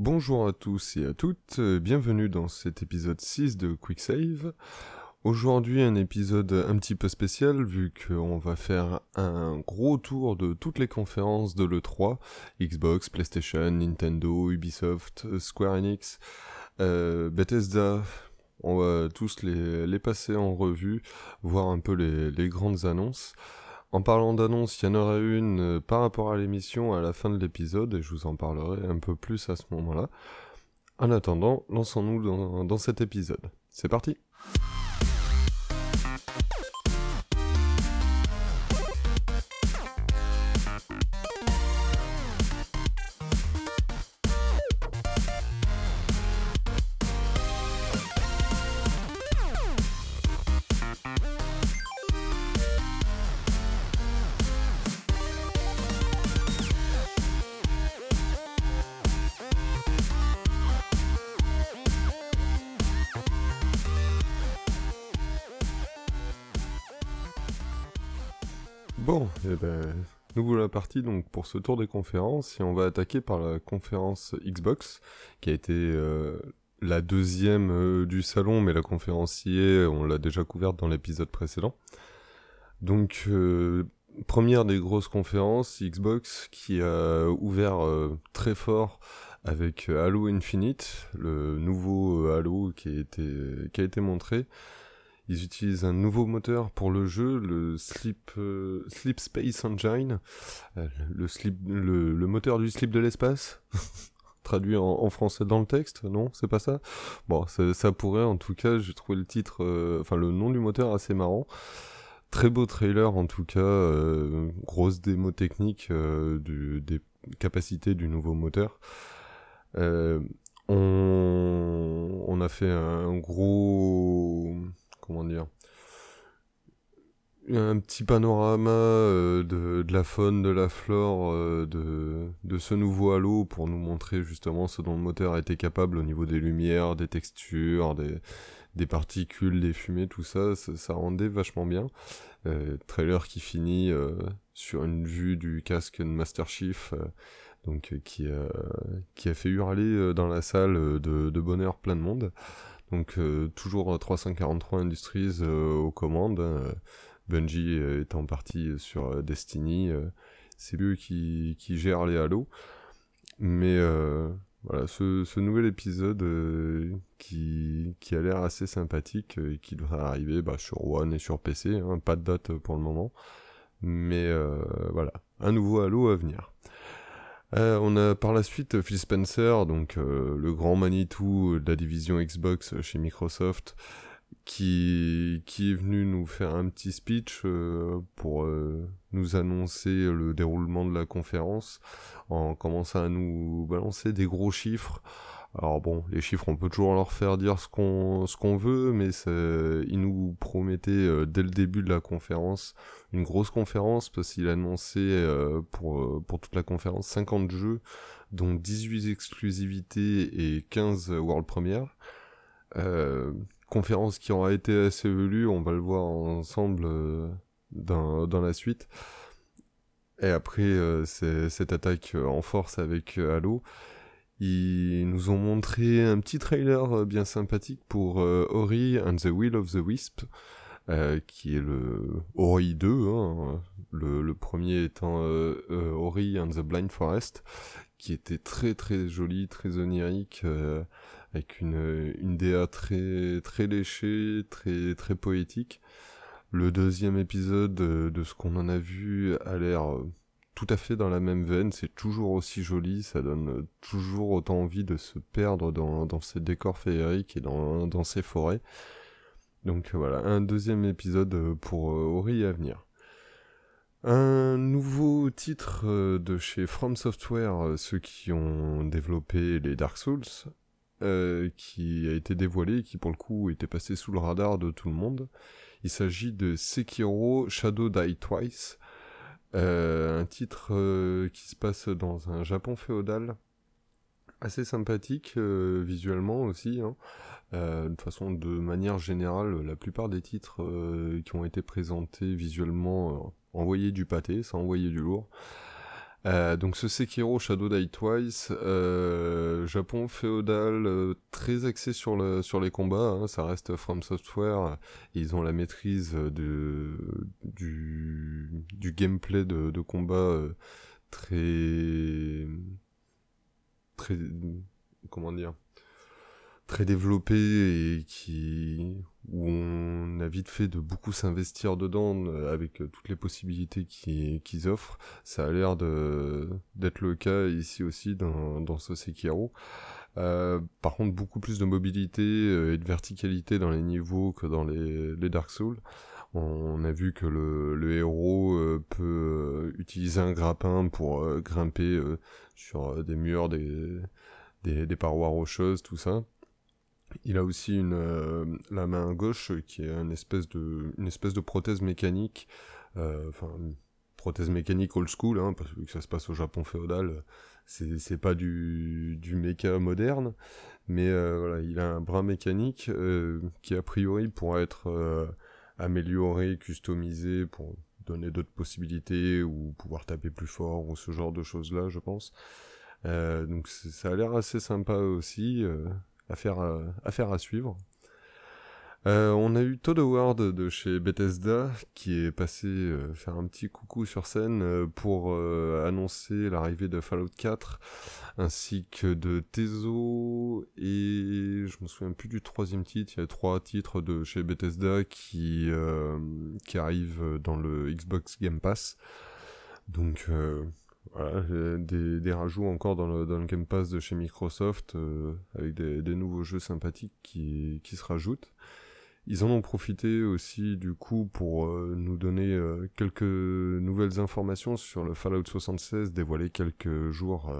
Bonjour à tous et à toutes, euh, bienvenue dans cet épisode 6 de Quick Save. Aujourd'hui un épisode un petit peu spécial vu qu'on va faire un gros tour de toutes les conférences de l'E3, Xbox, PlayStation, Nintendo, Ubisoft, Square Enix, euh, Bethesda, on va tous les, passer en revue, voir un peu les grandes annonces. En parlant d'annonce, il y en aura une euh, par rapport à l'émission à la fin de l'épisode et je vous en parlerai un peu plus à ce moment-là. En attendant, lançons-nous dans cet épisode. C'est parti donc pour ce tour des conférences et on va attaquer par la conférence Xbox qui a été euh, la deuxième euh, du salon mais la conférence on l'a déjà couverte dans l'épisode précédent. Donc euh, première des grosses conférences Xbox qui a ouvert très fort avec Halo Infinite, le nouveau Halo qui a été montré. Ils utilisent un nouveau moteur pour le jeu, le Sleep, euh, Space Engine, euh, le, le, moteur du slip de l'espace. Traduit en, français dans le texte, non C'est pas ça? Bon, ça, pourrait, en tout cas, j'ai trouvé le titre, euh, enfin le nom du moteur assez marrant. Très beau trailer en tout cas, grosse démo technique des capacités du nouveau moteur. on, a fait un gros comment dire un petit panorama euh, de, la faune, de la flore euh, de, ce nouveau Halo pour nous montrer justement ce dont le moteur été capable au niveau des lumières, des textures, des, particules, des fumées, tout ça, ça, rendait vachement bien. Euh, trailer qui finit sur une vue du casque de Master Chief, donc qui, qui a fait hurler dans la salle de, de bonheur plein de monde. Donc euh, toujours 343 Industries euh, aux commandes. Hein. Bungie étant parti sur euh, Destiny, c'est eux qui, qui gèrent les Halo. Mais voilà, ce, nouvel épisode qui, qui a l'air assez sympathique et qui devrait arriver bah, sur One et sur PC, hein. pas de date pour le moment. Mais voilà, un nouveau Halo à venir. Euh, on a par la suite Phil Spencer, donc euh, le grand Manitou de la division Xbox chez Microsoft, qui, qui est venu nous faire un petit speech euh, pour nous annoncer le déroulement de la conférence, en commençant à nous balancer des gros chiffres. Alors bon, les chiffres, on peut toujours leur faire dire ce qu'on veut, mais il nous promettait euh, dès le début de la conférence une grosse conférence parce qu'il annonçait euh, pour euh, pour toute la conférence 50 jeux, dont 18 exclusivités et 15 world premières. conférence qui aura été assez velue, on va le voir ensemble dans dans la suite. Et après, cette attaque en force avec Halo. Ils nous ont montré un petit trailer euh, bien sympathique pour euh, Ori and the Will of the Wisp, euh, qui est le Ori 2, hein, le, premier étant Ori and the Blind Forest, qui était très très joli, très onirique, avec une, une DA très très léchée, très très poétique. Le deuxième épisode de ce qu'on en a vu a l'air tout à fait dans la même veine, c'est toujours aussi joli, ça donne euh, toujours autant envie de se perdre dans, ces décors féeriques et dans, ces forêts. Donc voilà, un deuxième épisode euh, pour euh, Ori à venir. Un nouveau titre de chez From Software, ceux qui ont développé les Dark Souls, qui a été dévoilé et qui pour le coup était passé sous le radar de tout le monde. Il s'agit de Sekiro Shadow Die Twice, euh, un titre euh, qui se passe dans un Japon féodal, assez sympathique euh, visuellement aussi. Hein. de façon, de manière générale, la plupart des titres qui ont été présentés visuellement envoyaient du pâté, ça envoyait du lourd. Euh, donc ce Sekiro Shadow Die Twice, euh, Japon féodal, euh, très axé sur, le, sur les combats, hein, ça reste From Software, ils ont la maîtrise de, du, du gameplay de, de combat très... très... comment dire très développé et qui où on a vite fait de beaucoup s'investir dedans euh, avec euh, toutes les possibilités qu'ils offrent. Ça a l'air d'être le cas ici aussi dans, dans ce Sekiro. Euh, par contre, beaucoup plus de mobilité et de verticalité dans les niveaux que dans les, les Dark Souls. On a vu que le, le héros peut utiliser un grappin pour grimper sur des murs, des, des, des parois rocheuses, tout ça. Il a aussi une, euh, la main gauche qui est une espèce de, prothèse mécanique, euh, enfin prothèse mécanique old school, hein, parce que ça se passe au Japon féodal, c'est pas du, du méca moderne, mais euh, il a un bras mécanique qui a priori pourra être amélioré, customisé pour donner d'autres possibilités ou pouvoir taper plus fort ou ce genre de choses là, je pense. donc ça a l'air assez sympa aussi affaire, à, affaire à suivre. Euh, on a eu Todd Howard de chez Bethesda qui est passé euh, faire un petit coucou sur scène euh, pour annoncer l'arrivée de Fallout 4 ainsi que de Tezo et je me souviens plus du troisième titre. Il y a trois titres de chez Bethesda qui qui arrivent dans le Xbox Game Pass. Donc voilà, des, des, rajouts encore dans le, dans le Game Pass de chez Microsoft, euh, avec des, des, nouveaux jeux sympathiques qui, qui se rajoutent. Ils en ont profité aussi du coup pour euh, nous donner euh, quelques nouvelles informations sur le Fallout 76 dévoilé quelques jours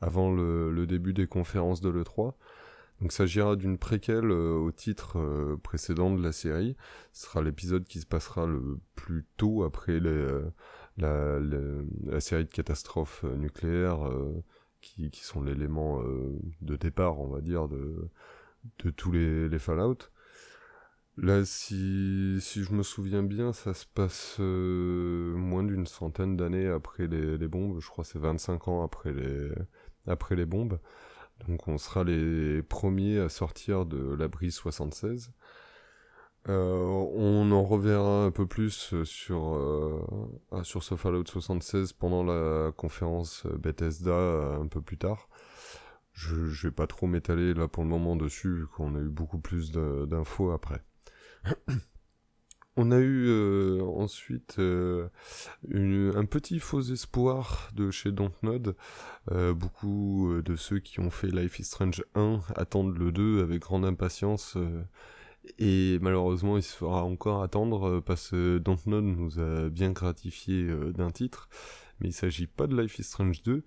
avant le, le, début des conférences de l'E3. Donc s'agira d'une préquelle au titre précédent de la série. Ce sera l'épisode qui se passera le plus tôt après les la, la, série de catastrophes euh, nucléaires euh, qui, qui, sont l'élément euh, de départ, on va dire, de, de tous les, les Fallout. Là, si, si je me souviens bien, ça se passe moins d'une centaine d'années après les, les, bombes. Je crois que c'est 25 ans après les, après les bombes. Donc on sera les premiers à sortir de l'abri 76. Euh, on en reverra un peu plus sur, euh, ah, sur ce Fallout 76 pendant la conférence Bethesda euh, un peu plus tard. Je, je vais pas trop m'étaler là pour le moment dessus, vu qu'on a eu beaucoup plus d'infos après. On a eu euh, ensuite euh, un petit faux espoir de chez Dontnod. Euh, beaucoup de ceux qui ont fait Life is Strange 1 attendent le 2 avec grande impatience et malheureusement, il se fera encore attendre euh, parce que Dontnod nous a bien gratifié euh, d'un titre. Mais il s'agit pas de Life is Strange 2. Il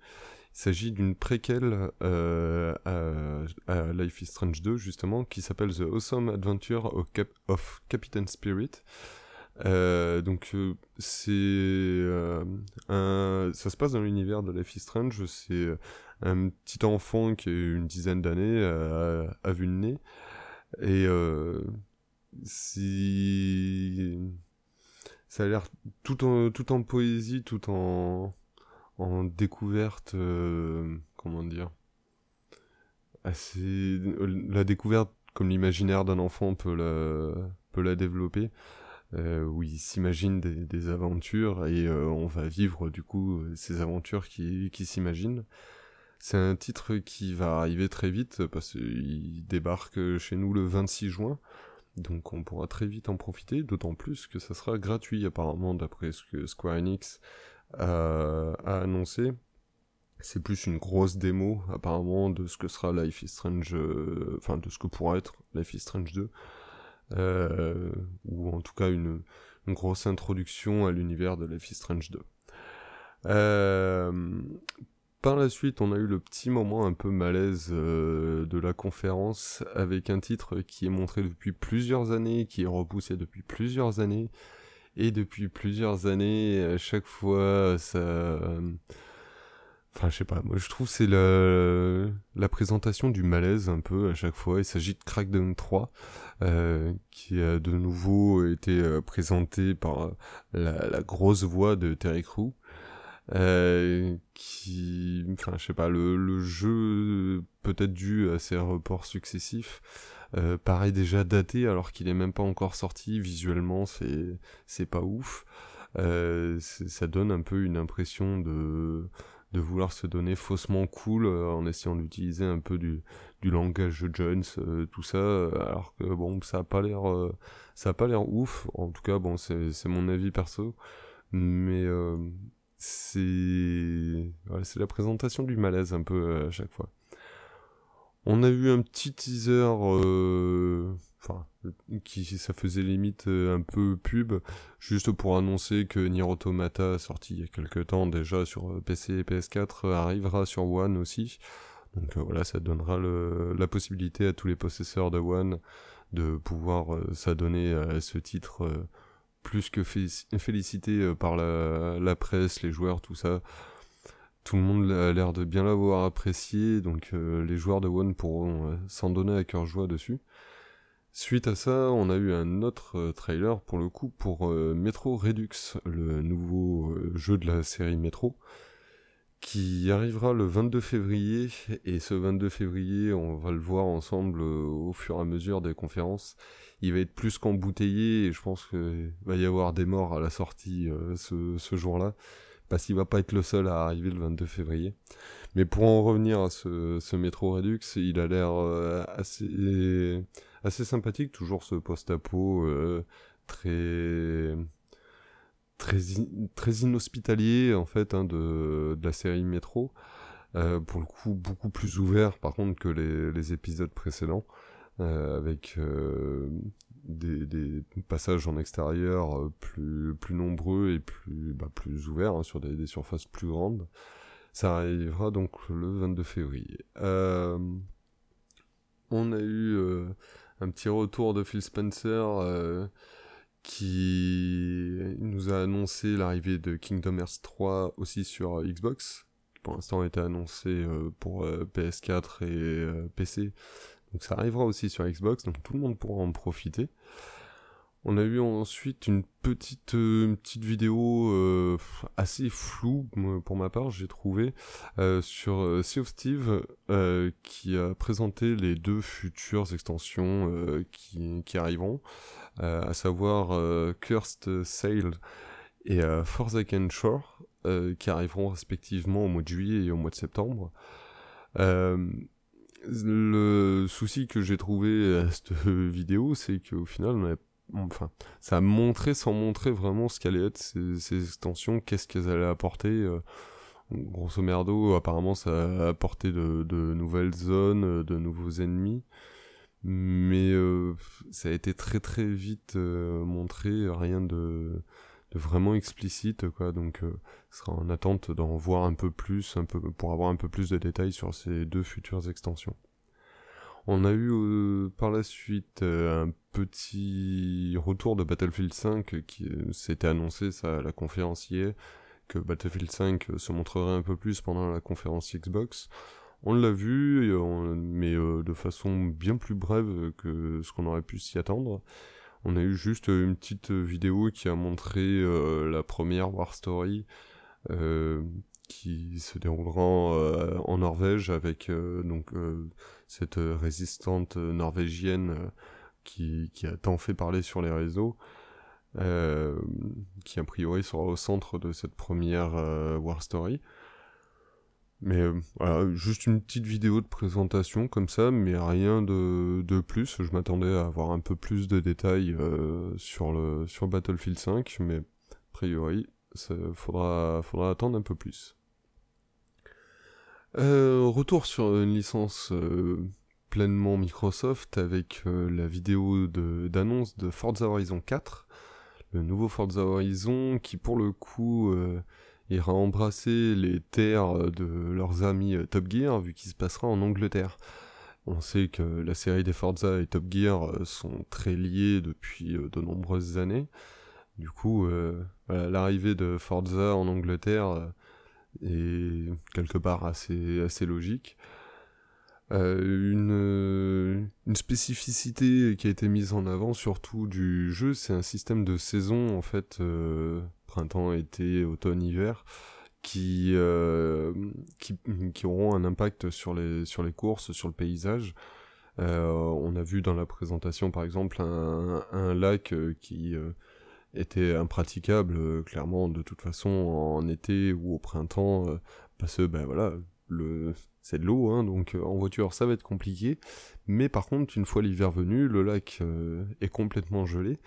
s'agit d'une préquelle euh, à, Life is Strange 2, justement, qui s'appelle The Awesome Adventure of, Captain Spirit. donc c'est ça se passe dans l'univers de Life is Strange. C'est un petit enfant qui a une dizaine d'années a vu nez et euh, si ça a l'air tout en tout en poésie, tout en en découverte, euh, comment dire, assez la découverte comme l'imaginaire d'un enfant peut la peut la développer. Euh, où il s'imagine des, aventures et on va vivre du coup ces aventures qui s'imaginent. C'est un titre qui va arriver très vite parce qu'il débarque chez nous le 26 juin. Donc on pourra très vite en profiter, d'autant plus que ça sera gratuit apparemment d'après ce que Square Enix a, annoncé. C'est plus une grosse démo apparemment de ce que sera Life is Strange, euh, enfin de ce que pourra être Life is Strange 2. Euh, ou en tout cas une, une grosse introduction à l'univers de Life is Strange 2. Euh, par la suite, on a eu le petit moment un peu malaise euh, de la conférence avec un titre qui est montré depuis plusieurs années, qui est repoussé depuis plusieurs années. Et depuis plusieurs années, à chaque fois, ça... Enfin, je sais pas, moi je trouve c'est la, présentation du malaise un peu à chaque fois. Il s'agit de Crackdown 3, euh, qui a de nouveau été euh, présenté par la, la, grosse voix de Terry Crew. Qui, enfin, je sais pas, le, le jeu peut-être dû à ses reports successifs paraît déjà daté alors qu'il est même pas encore sorti. Visuellement, c'est c'est pas ouf. ça donne un peu une impression de de vouloir se donner faussement cool euh, en essayant d'utiliser un peu du, du langage Jones, euh, tout ça, euh, alors que bon, ça a pas l'air, ça a pas l'air ouf. En tout cas, bon, c'est mon avis perso, mais c'est, la présentation du malaise un peu à chaque fois. On a eu un petit teaser enfin, qui ça faisait limite euh, un peu pub, juste pour annoncer que Nier Automata, sorti il y a quelques temps déjà sur euh, PC et PS4, arrivera sur One aussi. Donc euh, voilà, ça donnera la possibilité à tous les possesseurs de One de pouvoir s'adonner à ce titre plus que félicité par la, presse, les joueurs, tout ça. Tout le monde a l'air de bien l'avoir apprécié, donc les joueurs de One pourront s'en donner à cœur joie dessus. Suite à ça, on a eu un autre euh, trailer pour le coup pour euh, Metro Redux, le nouveau euh, jeu de la série Metro, qui arrivera le 22 février. Et ce 22 février, on va le voir ensemble au fur et à mesure des conférences. Il va être plus qu'embouteillé et je pense qu'il va y avoir des morts à la sortie ce, ce jour-là, parce qu'il va pas être le seul à arriver le 22 février. Mais pour en revenir à ce, Metro Redux, il a l'air assez assez sympathique, toujours ce post-apo euh, très très très inhospitalier en fait hein, de, la série Métro. Euh, pour le coup beaucoup plus ouvert par contre que les, épisodes précédents euh, avec euh, des, passages en extérieur euh, plus nombreux et plus bah, plus ouverts hein, sur des, surfaces plus grandes ça arrivera donc le 22 février on a eu un petit retour de Phil Spencer euh, qui nous a annoncé l'arrivée de Kingdom Hearts 3 aussi sur Xbox, qui pour l'instant été annoncé euh, pour euh, PS4 et PC. Donc ça arrivera aussi sur Xbox, donc tout le monde pourra en profiter. On a eu ensuite une petite, euh, petite vidéo euh, assez floue pour ma part, j'ai trouvé, euh, sur Sea of Steve qui a présenté les deux futures extensions qui, qui, arriveront, à savoir Cursed Sail et Forsaken Shore, qui arriveront respectivement au mois de juillet et au mois de septembre. Le souci que j'ai trouvé à cette vidéo, c'est qu'au final, on a enfin, ça a montré sans montrer vraiment ce qu'allaient être ces, extensions, qu'est-ce qu'elles allaient apporter. Euh, grosso merdo, apparemment, ça a apporté de, nouvelles zones, euh, de nouveaux ennemis. Mais euh, ça a été très très vite montré, rien de, vraiment explicite, quoi. Donc, ce sera en attente d'en voir un peu plus, un peu, pour avoir un peu plus de détails sur ces deux futures extensions. On a eu euh, par la suite euh, un petit retour de Battlefield 5 qui euh, s'était annoncé ça, à la conférence hier, que Battlefield 5 se montrerait un peu plus pendant la conférence Xbox. On l'a vu, mais de façon bien plus brève que ce qu'on aurait pu s'y attendre. On a eu juste une petite vidéo qui a montré la première War Story qui se déroulera en Norvège avec cette euh, résistante euh, norvégienne euh, qui, a tant fait parler sur les réseaux, qui a priori sera au centre de cette première War Story. Mais voilà, juste une petite vidéo de présentation comme ça, mais rien de, de plus. Je m'attendais à avoir un peu plus de détails sur, le, sur Battlefield 5, mais a priori, ça faudra, faudra attendre un peu plus. Euh, retour sur une licence euh, pleinement Microsoft avec euh, la vidéo d'annonce de, Forza Horizon 4, le nouveau Forza Horizon qui pour le coup ira embrasser les terres de leurs amis Top Gear vu qu'il se passera en Angleterre. On sait que la série des Forza et Top Gear sont très liées depuis de nombreuses années. Du coup, l'arrivée de Forza en Angleterre et quelque part assez, assez logique. Euh, une, une, spécificité qui a été mise en avant surtout du jeu, c'est un système de saison en fait, euh, printemps, été, automne, hiver, qui, qui, auront un impact sur les, sur courses, sur le paysage. on a vu dans la présentation par exemple un, lac qui était impraticable clairement de toute façon en été ou au printemps parce que ben voilà c'est de l'eau, hein, donc euh, en voiture ça va être compliqué. Mais par contre, une fois l'hiver venu, le lac euh, est complètement gelé,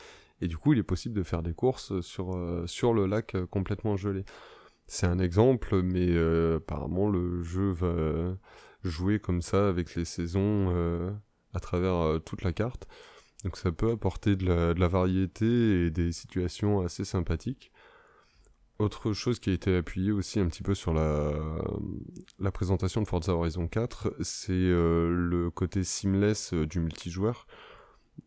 et du coup il est possible de faire des courses sur, euh, sur le lac complètement gelé. C'est un exemple, mais apparemment le jeu va jouer comme ça avec les saisons à travers toute la carte. Donc ça peut apporter de la variété et des situations assez sympathiques. Autre chose qui a été appuyée aussi un petit peu sur la, la présentation de Forza Horizon 4, c'est euh, le côté seamless euh, du multijoueur,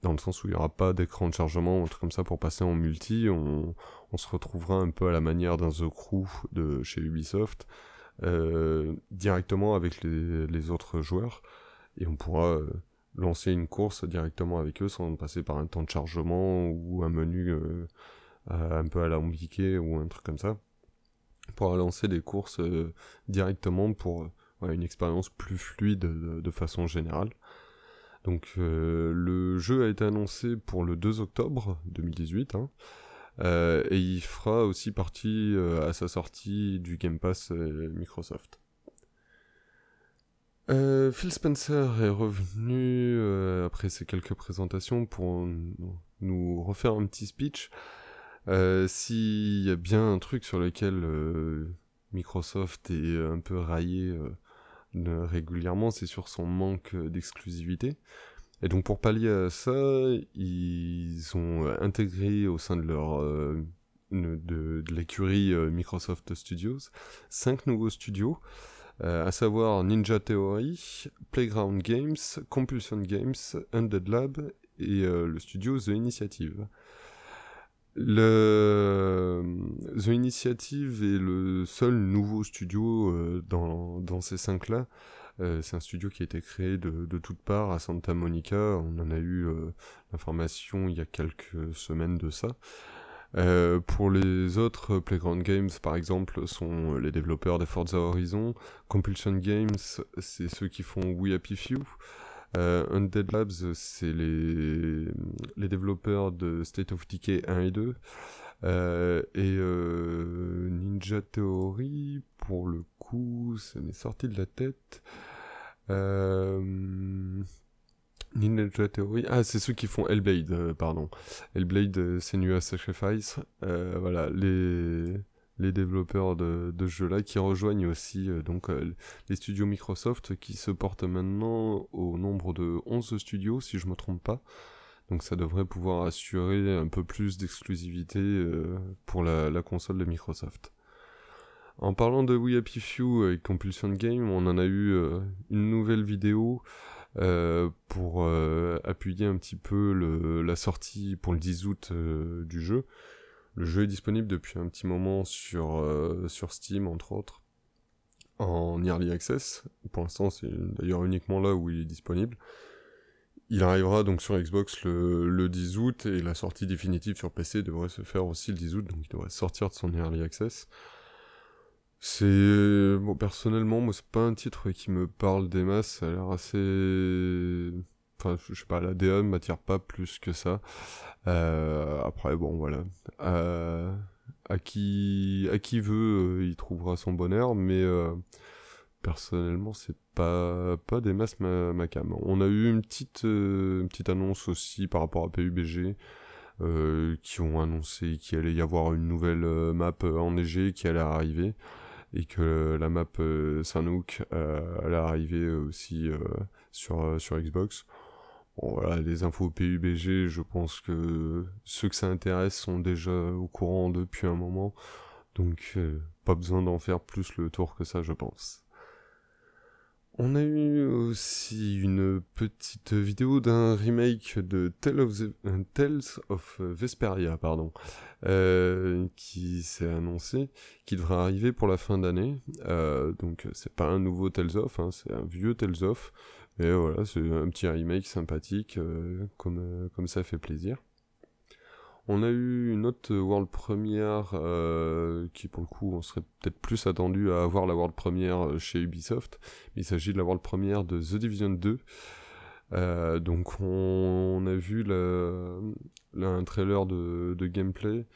dans le sens où il n'y aura pas d'écran de chargement ou un truc comme ça pour passer en multi, on, on se retrouvera un peu à la manière d'un The Crew de chez Ubisoft, euh, directement avec les, autres joueurs, et on pourra lancer une course directement avec eux sans passer par un temps de chargement ou un menu euh, un peu à l'alambiqué ou un truc comme ça, pour lancer des courses euh, directement pour euh, une expérience plus fluide de, façon générale. Donc le jeu a été annoncé pour le 2 octobre 2018. Hein, et il fera aussi partie à sa sortie du Game Pass Microsoft. Phil Spencer est revenu après ces quelques présentations pour nous refaire un petit speech euh, s'il y a bien un truc sur lequel euh, Microsoft est un peu raillé euh, régulièrement, c'est sur son manque d'exclusivité. Et donc pour pallier à ça, ils ont intégré au sein de leur de, de l'écurie Microsoft Studios cinq nouveaux studios, à savoir Ninja Theory, Playground Games, Compulsion Games, Undead Lab et le studio The Initiative. Le... The Initiative est le seul nouveau studio euh, dans, ces cinq-là. Euh, c'est un studio qui a été créé de, de toutes parts à Santa Monica. On en a eu euh, l'information il y a quelques semaines de ça. pour les autres, Playground Games, par exemple, sont les développeurs des Forza Horizon. Compulsion Games, c'est ceux qui font We Happy Few. Euh, Undead Labs, c'est les, les développeurs de State of Decay 1 et 2. Euh, et euh, Ninja Theory, pour le coup, ça m'est sorti de la tête. Ninja Theory, ah c'est ceux qui font Hellblade, pardon. Hellblade, c'est Senua Sacrifice. voilà, les les développeurs de, de jeux-là qui rejoignent aussi euh, donc euh, les studios Microsoft qui se portent maintenant au nombre de 11 studios si je me trompe pas. Donc ça devrait pouvoir assurer un peu plus d'exclusivité euh, pour la, console de Microsoft. En parlant de We Happy Few et Compulsion Game, on en a eu une nouvelle vidéo pour appuyer un petit peu la sortie pour le 10 août du jeu. Le jeu est disponible depuis un petit moment sur, euh, sur Steam, entre autres, en Early Access. Pour l'instant, c'est d'ailleurs uniquement là où il est disponible. Il arrivera donc sur Xbox le, le 10 août et la sortie définitive sur PC devrait se faire aussi le 10 août, donc il devrait sortir de son Early Access. C'est... Bon, personnellement, moi, c'est pas un titre qui me parle des masses, ça a l'air assez Enfin, je sais pas, la DA ne m'attire pas plus que ça. Euh, après, bon, voilà. Euh, à qui, à qui veut, euh, il trouvera son bonheur, mais personnellement, c'est pas, pas des masses ma, cam. On a eu une petite, une petite annonce aussi par rapport à PUBG. qui ont annoncé qu'il allait y avoir une nouvelle map enneigée qui allait arriver et que la map Sanook allait arriver aussi sur, sur Xbox. Bon, voilà, les infos PUBG, je pense que ceux que ça intéresse sont déjà au courant depuis un moment. Donc, euh, pas besoin d'en faire plus le tour que ça, je pense. On a eu aussi une petite vidéo d'un remake de Tales of, euh, Vesperia, pardon, euh, qui s'est annoncé, qui devrait arriver pour la fin d'année. donc c'est pas un nouveau Tales of, hein, c'est un vieux Tales of, et voilà, c'est un petit remake sympathique, euh, comme, euh, comme ça fait plaisir. On a eu une autre world première euh, qui, pour le coup, on serait peut-être plus attendu à avoir la world première chez Ubisoft. Il s'agit de la world première de The Division 2. Euh, donc on, a vu un trailer de, gameplay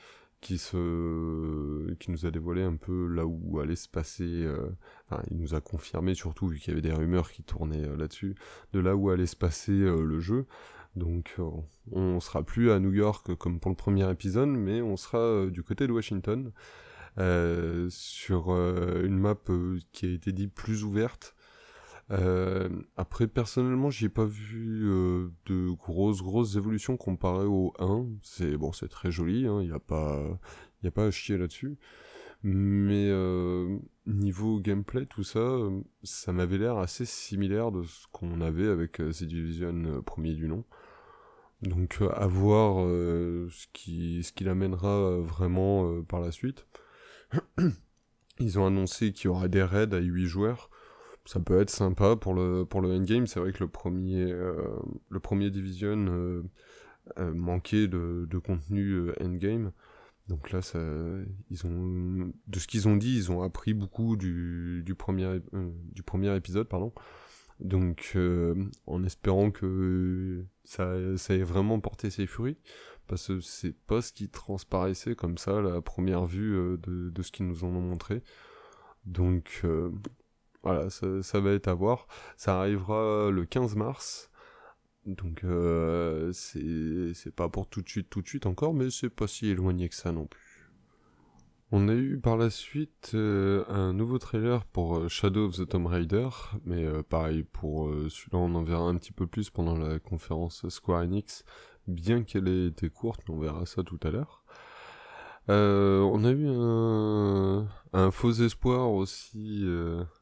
qui se qui nous a dévoilé un peu là où allait se passer euh, enfin il nous a confirmé surtout vu qu'il y avait des rumeurs qui tournaient là-dessus de là où allait se passer le jeu donc euh, on sera plus à New York comme pour le premier épisode, mais on sera euh, du côté de Washington, euh, sur une map qui a été dit plus ouverte. Après, personnellement, j'ai pas vu de grosses grosses évolutions comparées au 1. C'est bon, c'est très joli, il hein, n'y a pas, à chier là-dessus. Mais niveau gameplay, tout ça, ça m'avait l'air assez similaire de ce qu'on avait avec The Division premier du nom. Donc euh, à voir euh, ce qui ce qu'il amènera euh, vraiment par la suite. Ils ont annoncé qu'il y aura des raids à 8 joueurs. Ça peut être sympa pour le pour le endgame. C'est vrai que le premier le premier Division manquait de, de contenu endgame. Donc là, ça, ils ont, de ce qu'ils ont dit, ils ont appris beaucoup du, du premier, du premier épisode, pardon. Donc, euh, en espérant que ça, ça ait vraiment porté ses fruits, parce que c'est pas ce qui transparaissait comme ça la première vue euh, de, de, ce qu'ils nous en ont montré. Donc, euh, voilà, ça, va être à voir. Ça arrivera le 15 mars. Donc, c'est pas pour tout de suite, tout de suite encore, mais c'est pas si éloigné que ça non plus. On a eu par la suite euh, un nouveau trailer pour euh, Shadow of the Tomb Raider, mais euh, pareil, pour celui-là on en verra un petit peu plus pendant la conférence Square Enix, bien qu'elle ait été courte, mais on verra ça tout à l'heure. On a eu un, faux espoir aussi,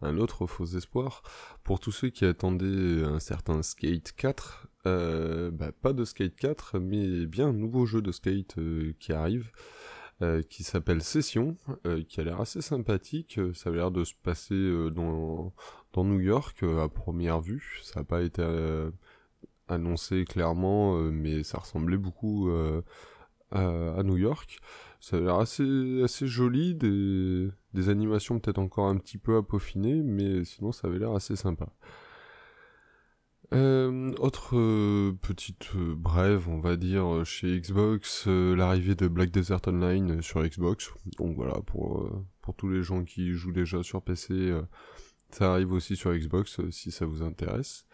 un autre faux espoir, pour tous ceux qui attendaient un certain Skate 4, bah, pas de Skate 4, mais bien un nouveau jeu de Skate qui arrive. Euh, qui s'appelle Session, euh, qui a l'air assez sympathique. Euh, ça a l'air de se passer dans New York à première vue. Ça n'a pas été annoncé clairement, mais ça ressemblait beaucoup à, New York. Ça a l'air assez, joli, des, des animations peut-être encore un petit peu à peaufiner, mais sinon ça avait l'air assez sympa. Euh, autre euh, petite euh, brève, on va dire, chez Xbox, l'arrivée de Black Desert Online sur Xbox. Donc voilà, pour, pour tous les gens qui jouent déjà sur PC, ça arrive aussi sur Xbox si ça vous intéresse.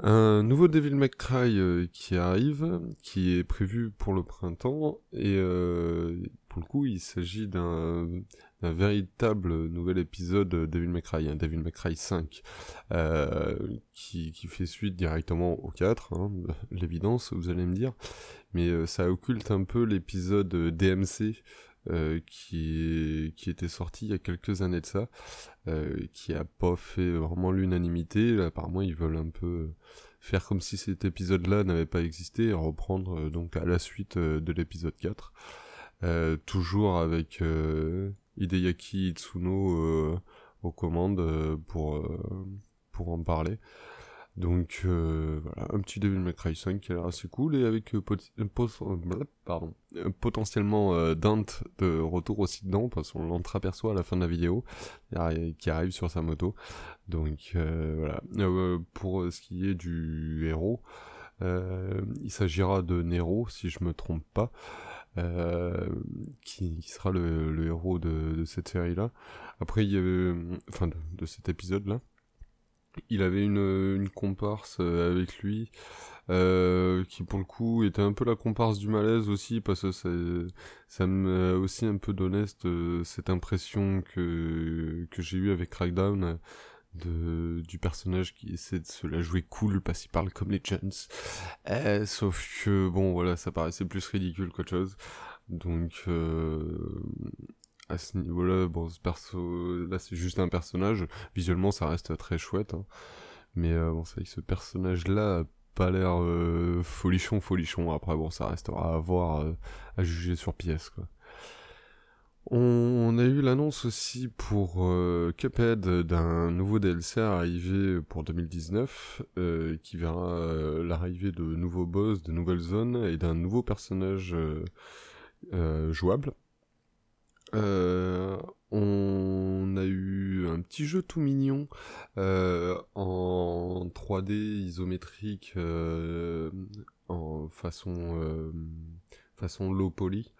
Un nouveau Devil May Cry qui arrive, qui est prévu pour le printemps, et pour le coup il s'agit d'un un véritable nouvel épisode de Devil May Cry, Devil May Cry 5, euh, qui, qui, fait suite directement au 4, hein, l'évidence, vous allez me dire, mais euh, ça occulte un peu l'épisode DMC, euh, qui, qui était sorti il y a quelques années de ça, euh, qui a pas fait vraiment l'unanimité. Apparemment, ils veulent un peu faire comme si cet épisode-là n'avait pas existé et reprendre euh, donc à la suite de l'épisode 4. toujours avec Hideyaki Itsuno euh, aux commandes euh, pour, euh, pour en parler. Donc voilà, un petit Devil May Cry 5 qui a l'air assez cool et avec pardon, potentiellement Dante de retour aussi dedans parce qu'on l'entreaperçoit à la fin de la vidéo qui arrive sur sa moto. Donc voilà, pour ce qui est du héros, il s'agira de Nero si je me trompe pas. Euh, qui, sera le, héros de, cette série-là. Après, il y avait, enfin, de, de cet épisode-là, il avait une, comparse euh, avec lui, euh, qui pour le coup était un peu la comparse du malaise aussi, parce que ça, ça m'a aussi un peu donné cette, impression que, que j'ai eu avec Crackdown de, du personnage qui essaie de se la jouer cool parce qu'il parle comme les. Euh, sauf que, bon, voilà, ça paraissait plus ridicule qu'autre chose. Donc, euh, à ce niveau-là, bon, ce perso, là, c'est juste un personnage. Visuellement, ça reste très chouette. Hein. Mais euh, bon, c'est vrai que ce personnage-là a pas l'air euh, folichon, folichon. Après, bon, ça restera à voir, euh, à juger sur pièce, quoi. On, a eu l'annonce aussi pour Cuphead d'un nouveau DLC arrivé pour 2019 euh, qui verra l'arrivée de nouveaux boss, de nouvelles zones et d'un nouveau personnage jouable. On a eu un petit jeu tout mignon en 3D isométrique en façon, façon low poly.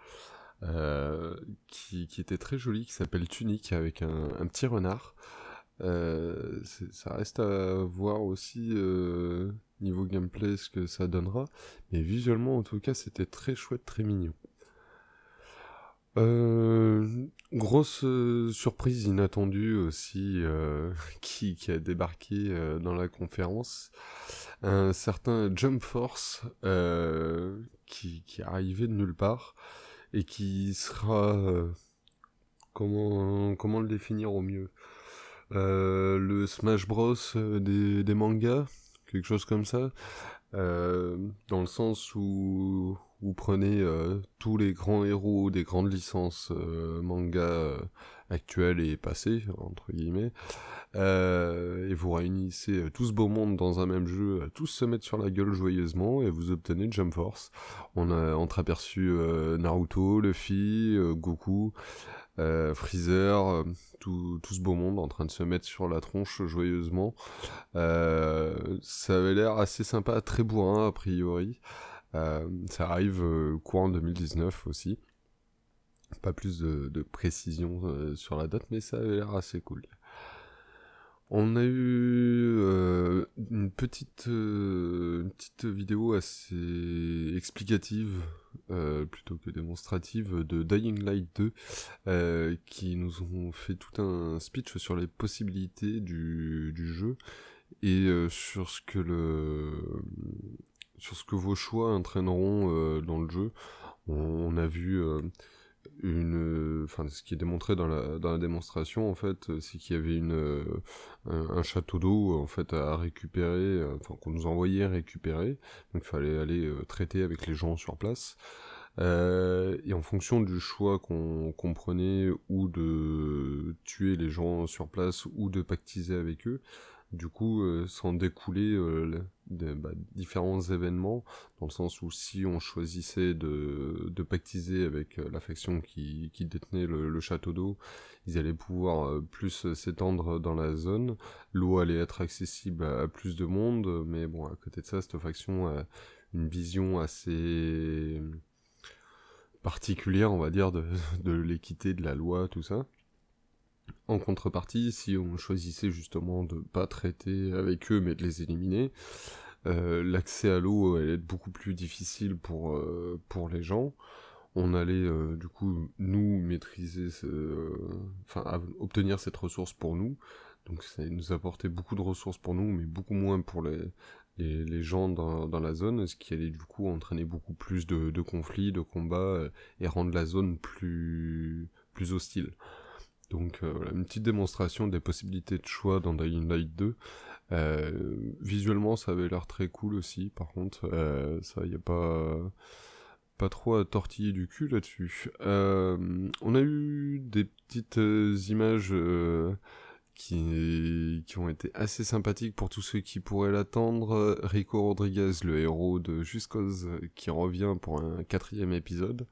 Euh, qui, était très joli, qui s'appelle Tunique, avec un, petit renard. Euh, ça reste à voir aussi euh, niveau gameplay ce que ça donnera, mais visuellement en tout cas c'était très chouette, très mignon. Grosse surprise inattendue aussi qui, a débarqué dans la conférence, un certain Jump Force qui, qui est arrivé de nulle part et qui sera euh, comment comment le définir au mieux? Euh, le Smash Bros euh, des, des, mangas? Quelque chose comme ça? Dans le sens où vous prenez tous les grands héros des grandes licences manga actuelles et passées entre guillemets et vous réunissez tout ce beau monde dans un même jeu, tous se mettre sur la gueule joyeusement et vous obtenez Jump Force. On a entreaperçu Naruto, Luffy, Goku, Freezer, tout, tout, ce beau monde en train de se mettre sur la tronche joyeusement. ça avait l'air assez sympa, très bourrin a priori. Ça arrive courant 2019 aussi. Pas plus de, précision sur la date, mais ça avait l'air assez cool. On a eu euh, une, petite, euh, une petite vidéo assez explicative, euh, plutôt que démonstrative, de Dying Light 2, qui nous ont fait tout un speech sur les possibilités du, du jeu et sur ce que le sur ce que vos choix entraîneront dans le jeu. on a vu une enfin ce qui est démontré dans la démonstration en fait c'est qu'il y avait un, château d'eau en fait à récupérer enfin qu'on nous envoyait récupérer donc il fallait aller euh, traiter avec les gens sur place euh, et en fonction du choix qu'on qu'on prenait ou de tuer les gens sur place ou de pactiser avec eux du coup euh, s'en découler euh, bah, différents événements, dans le sens où si on choisissait de, pactiser avec euh, la faction qui, détenait le, château d'eau, ils allaient pouvoir plus s'étendre dans la zone, l'eau allait être accessible à, plus de monde, mais bon, à côté de ça, cette faction a une vision assez particulière, on va dire, de l'équité, de la loi, tout ça. En contrepartie, si on choisissait justement de pas traiter avec eux mais de les éliminer, euh, l'accès à l'eau allait être beaucoup plus difficile pour, euh, pour les gens. On allait euh, du coup nous maîtriser, enfin obtenir cette ressource pour nous. Donc ça nous apportait beaucoup de ressources pour nous, mais beaucoup moins pour les, les, gens dans, dans, la zone, ce qui allait du coup entraîner beaucoup plus de, de conflits, de combats, et rendre la zone plus, plus hostile. Donc euh, voilà, une petite démonstration des possibilités de choix dans Dying Light 2. Euh, visuellement, ça avait l'air très cool aussi. Par contre, euh, ça y a pas pas trop à tortiller du cul là-dessus. on a eu des petites images qui, qui ont été assez sympathiques pour tous ceux qui pourraient l'attendre. Rico Rodriguez, le héros de Just Cause, qui revient pour un quatrième épisode.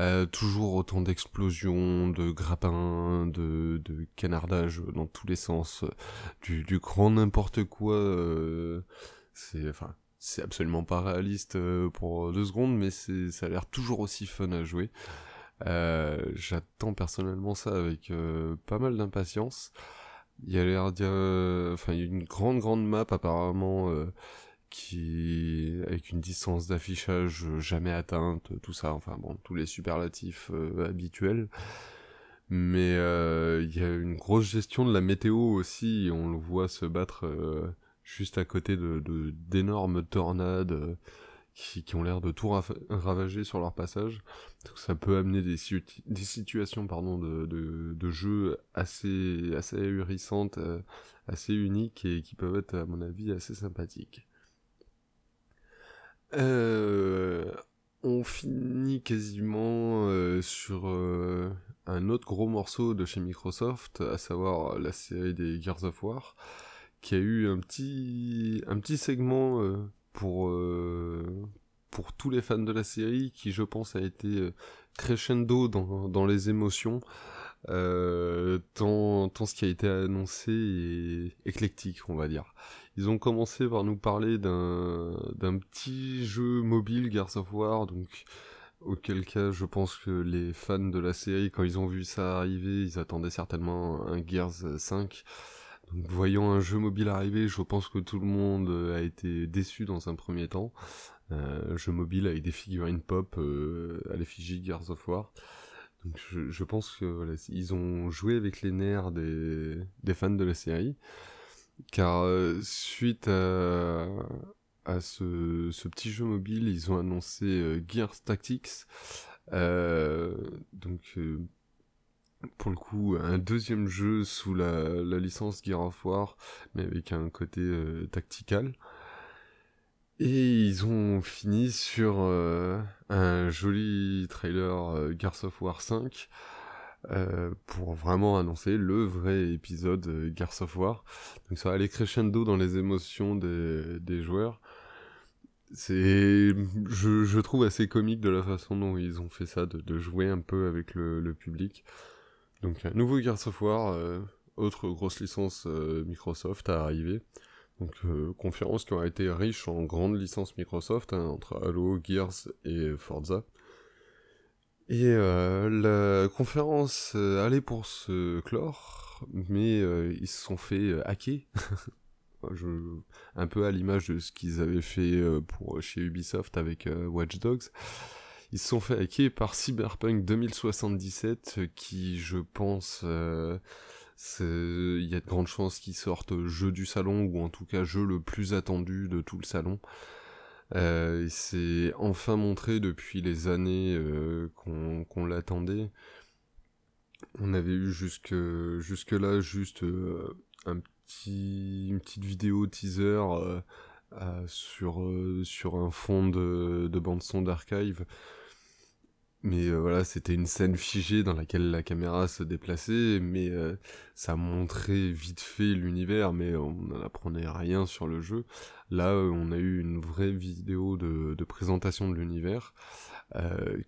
Euh, toujours autant d'explosions, de grappins, de, de canardage dans tous les sens, du, du grand n'importe quoi. Euh, c'est enfin c'est absolument pas réaliste euh, pour deux secondes, mais c'est ça a l'air toujours aussi fun à jouer. J'attends personnellement ça avec pas mal d'impatience. Il y a l'air enfin il y a une grande grande map apparemment avec une distance d'affichage jamais atteinte, tout ça, enfin bon, tous les superlatifs euh, habituels. Mais euh, il y a une grosse gestion de la météo aussi, on le voit se battre euh, juste à côté de d'énormes tornades qui, ont l'air de tout ravager sur leur passage. Donc ça peut amener des, situations pardon, de, de, de, jeu assez, assez ahurissantes, assez uniques et qui peuvent être à mon avis assez sympathiques. Euh, on finit quasiment euh, sur euh, un autre gros morceau de chez Microsoft, à savoir la série des Gears of War, qui a eu un petit, un petit segment pour, pour tous les fans de la série, qui je pense a été crescendo dans, dans les émotions. Tant, tant, ce qui a été annoncé est éclectique, on va dire. Ils ont commencé par nous parler d'un petit jeu mobile Gears of War, donc auquel cas je pense que les fans de la série, quand ils ont vu ça arriver, ils attendaient certainement un Gears 5. Donc voyant un jeu mobile arriver, je pense que tout le monde a été déçu dans un premier temps. Un jeu mobile avec des figurines pop euh, à l'effigie Gears of War. Donc je, pense que ils ont joué avec les nerfs des, des fans de la série, car euh, suite à, ce, petit jeu mobile, ils ont annoncé euh, Gears Tactics, euh, donc pour le coup un deuxième jeu sous la, la, licence Gears of War, mais avec un côté tactical. Et ils ont fini sur un joli trailer Gears of War 5 euh, pour vraiment annoncer le vrai épisode euh, Gears of War. Donc ça aller crescendo dans les émotions des, des joueurs. C'est, je, je, trouve assez comique de la façon dont ils ont fait ça, de, de jouer un peu avec le, le, public. Donc un nouveau Gears of War, autre grosse licence Microsoft à arriver. Donc euh, conférence qui aura été riche en grandes licences Microsoft, hein, entre Halo, Gears et Forza. Et euh, la conférence euh, allait pour se clore, mais ils se sont fait hacker. Je, un peu à l'image de ce qu'ils avaient fait pour chez Ubisoft avec Watch Dogs. Ils se sont fait hacker par Cyberpunk 2077 qui, je pense, il y a de grandes chances qu'ils sortent jeu du salon, ou en tout cas jeu le plus attendu de tout le salon. Euh, c'est enfin montré depuis les années euh, qu'on l'attendait. On avait eu jusque, jusque là juste euh, un petit, une petite vidéo teaser sur, un fond de, de bande-son d'archive mais euh, voilà, c'était une scène figée dans laquelle la caméra se déplaçait, mais euh, ça montrait vite fait l'univers, mais on n'en apprenait rien sur le jeu. Là, euh, on a eu une vraie vidéo de, de présentation de l'univers,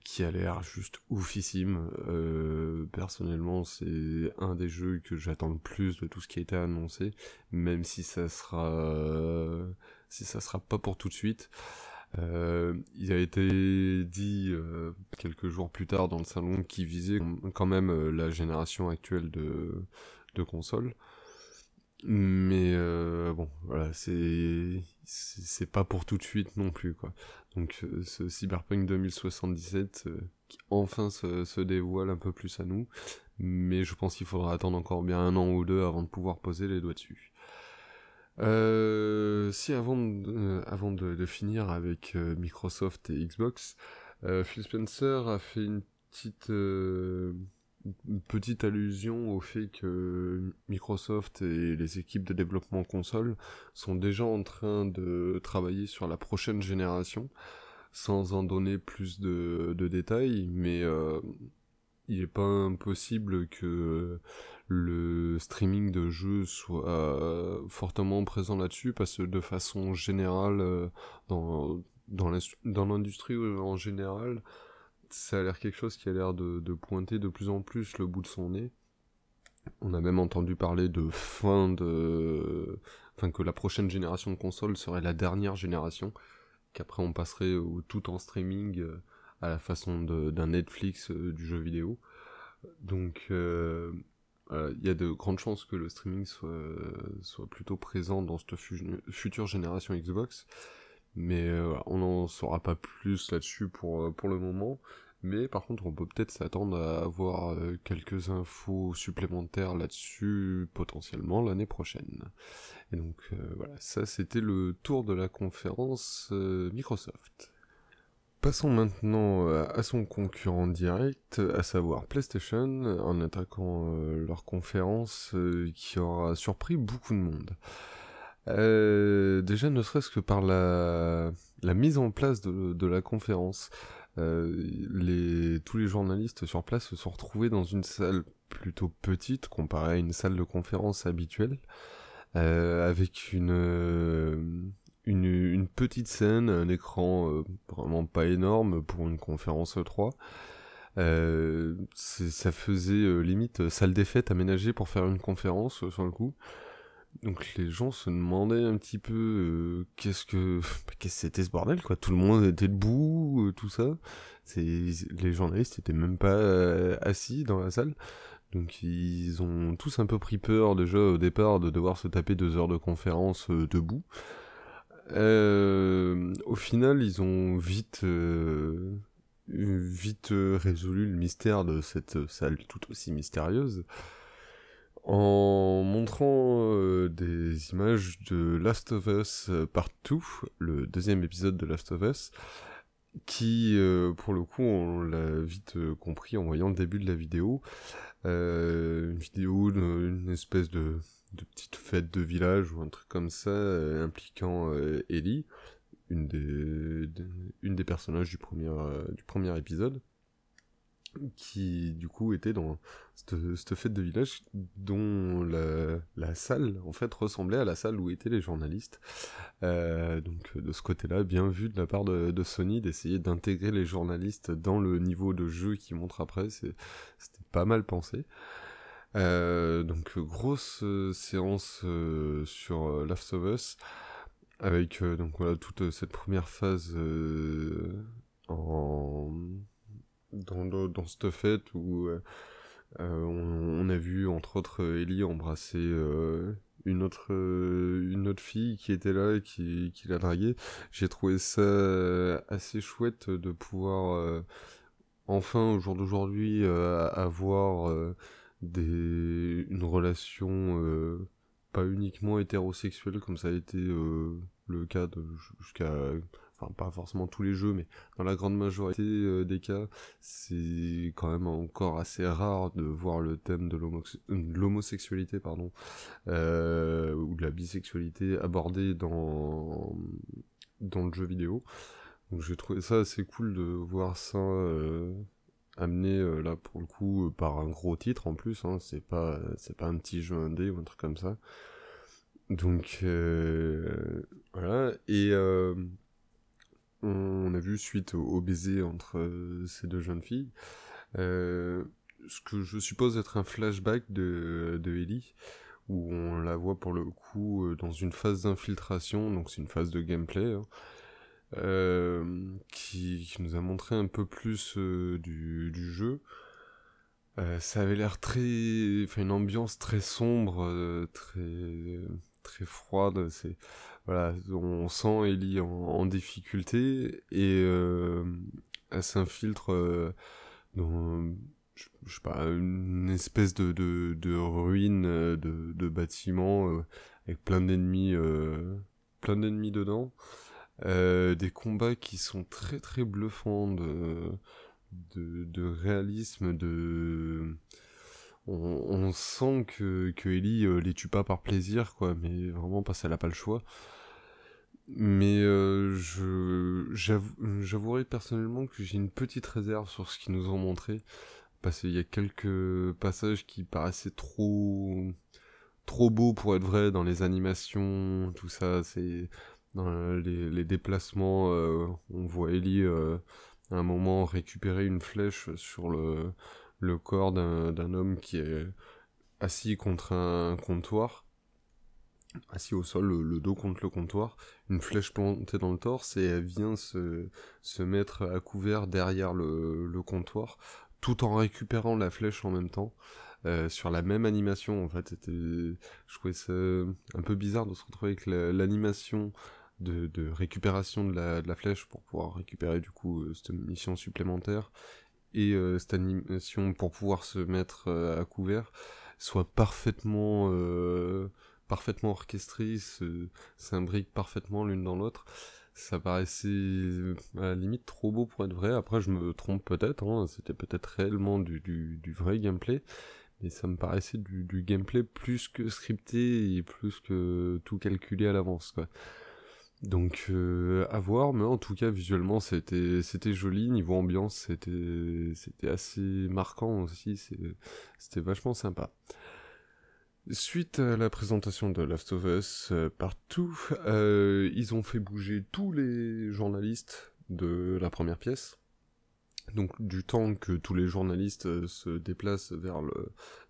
qui a l'air juste oufissime. personnellement, c'est un des jeux que j'attends le plus de tout ce qui a été annoncé, même si ça sera, si ça sera pas pour tout de suite. Euh, il a été dit euh, quelques jours plus tard dans le salon qu'il visait quand même euh, la génération actuelle de, de consoles. Mais euh, bon, voilà, c'est c'est pas pour tout de suite non plus quoi. Donc euh, ce Cyberpunk 2077 qui enfin se, se dévoile un peu plus à nous, mais je pense qu'il faudra attendre encore bien un an ou deux avant de pouvoir poser les doigts dessus. Euh, si avant, de, euh, finir avec euh, Microsoft et Xbox, Phil Spencer a fait une petite, une petite allusion au fait que Microsoft et les équipes de développement console sont déjà en train de travailler sur la prochaine génération, sans en donner plus de, de détails, mais il n'est pas impossible que le streaming de jeux soit euh, fortement présent là-dessus parce que de façon générale euh, dans dans l'industrie en général ça a l'air quelque chose qui a l'air de, pointer de plus en plus le bout de son nez. On a même entendu parler de fin de enfin que la prochaine génération de consoles serait la dernière génération qu'après on passerait au tout en streaming euh, à la façon d'un Netflix du jeu vidéo. Donc il y a de grandes chances que le streaming soit, plutôt présent dans cette future génération Xbox, mais euh, on n'en saura pas plus là-dessus pour, euh, pour le moment. Mais par contre, on peut peut-être s'attendre à avoir euh, quelques infos supplémentaires là-dessus potentiellement l'année prochaine. Et donc voilà, ça c'était le tour de la conférence Microsoft. Passons maintenant euh, à son concurrent direct, à savoir PlayStation, en attaquant euh, leur conférence euh, qui aura surpris beaucoup de monde. déjà, ne serait-ce que par la, mise en place de, la conférence. tous les journalistes sur place se sont retrouvés dans une salle plutôt petite comparée à une salle de conférence habituelle, avec une, une, petite scène, un écran vraiment pas énorme pour une conférence 3. Euh, ça faisait limite salle des fêtes aménagée pour faire une conférence sur le coup. Donc les gens se demandaient un petit peu euh, qu'est-ce que qu'est-ce que c'était ce bordel quoi. Tout le monde était debout, euh, tout ça. Les journalistes étaient même pas euh, assis dans la salle. Donc ils ont tous un peu pris peur déjà au départ de devoir se taper deux heures de conférence debout. Au final, ils ont vite vite résolu le mystère de cette salle tout aussi mystérieuse en montrant euh, des images de Last of Us Partout, le deuxième épisode de Last of Us, qui, euh, pour le coup, on l'a vite euh, compris en voyant le début de la vidéo. une vidéo d'une espèce de, de, petite fête de village ou un truc comme ça, impliquant Ellie, une des, personnages du premier, du premier épisode qui du coup était dans cette, fête de village dont la, salle en fait ressemblait à la salle où étaient les journalistes. Euh, donc de ce côté-là, bien vu de la part de, Sony d'essayer d'intégrer les journalistes dans le niveau de jeu qui montre après, c'était pas mal pensé. Euh, donc grosse euh, séance sur Last of Us avec donc voilà toute cette première phase en dans, dans, cette fête où euh, euh, on, a vu entre autres Ellie embrasser euh, une autre une autre fille qui était là et qui, qui l'a dragué. J'ai trouvé ça assez chouette de pouvoir enfin au jour d'aujourd'hui avoir une relation pas uniquement hétérosexuelle comme ça a été le cas jusqu'à enfin pas forcément tous les jeux, mais dans la grande majorité euh, des cas, c'est quand même encore assez rare de voir le thème de l'homosexualité, pardon, euh, ou de la bisexualité abordé dans dans le jeu vidéo. Donc j'ai trouvé ça assez cool de voir ça euh, amené là pour le coup par un gros titre en plus. Hein, c'est pas c'est pas un petit jeu indé ou un truc comme ça. Donc voilà et on a vu suite au, baiser entre euh, ces deux jeunes filles, euh, ce que je suppose être un flashback de, de Ellie, où on la voit pour le coup euh, dans une phase d'infiltration, donc c'est une phase de gameplay, hein, qui, nous a montré un peu plus du, du, jeu. ça avait l'air très, enfin une ambiance très sombre, très très froide. C'est voilà, on sent Ellie en, difficulté et euh, elle s'infiltre euh, dans je, sais pas une espèce de, de, de ruine euh, de, de bâtiments avec plein d'ennemis plein d'ennemis dedans des combats qui sont très très bluffants de réalisme de on, sent que, que Ellie les tue pas par plaisir, quoi, mais vraiment parce qu'elle a pas le choix. Mais euh, je j'avouerai personnellement que j'ai une petite réserve sur ce qu'ils nous ont montré parce qu'il y a quelques passages qui paraissaient trop trop beaux pour être vrais dans les animations, tout ça, c'est dans les, les déplacements, euh, on voit Ellie euh, à un moment récupérer une flèche sur le, le corps d'un homme qui est assis contre un comptoir assis au sol, le, dos contre le comptoir, une flèche plantée dans le torse et elle vient se, se mettre à couvert derrière le, le comptoir, tout en récupérant la flèche en même temps. Euh, sur la même animation en fait c'était je trouvais ça un peu bizarre de se retrouver avec l'animation de, récupération de la, flèche pour pouvoir récupérer du coup euh, cette mission supplémentaire et euh, cette animation pour pouvoir se mettre à couvert soit parfaitement parfaitement orchestrées, s'imbriquent parfaitement l'une dans l'autre. Ça paraissait à la limite trop beau pour être vrai. Après, je me trompe peut-être, hein. c'était peut-être réellement du, du, vrai gameplay, mais ça me paraissait du, du, gameplay plus que scripté et plus que tout calculé à l'avance. Donc à voir, mais en tout cas visuellement c'était joli, niveau ambiance c'était assez marquant aussi, c'était vachement sympa. Suite à la présentation de Last of Us partout, ils ont fait bouger tous les journalistes de la première pièce. Donc du temps que tous les journalistes se déplacent vers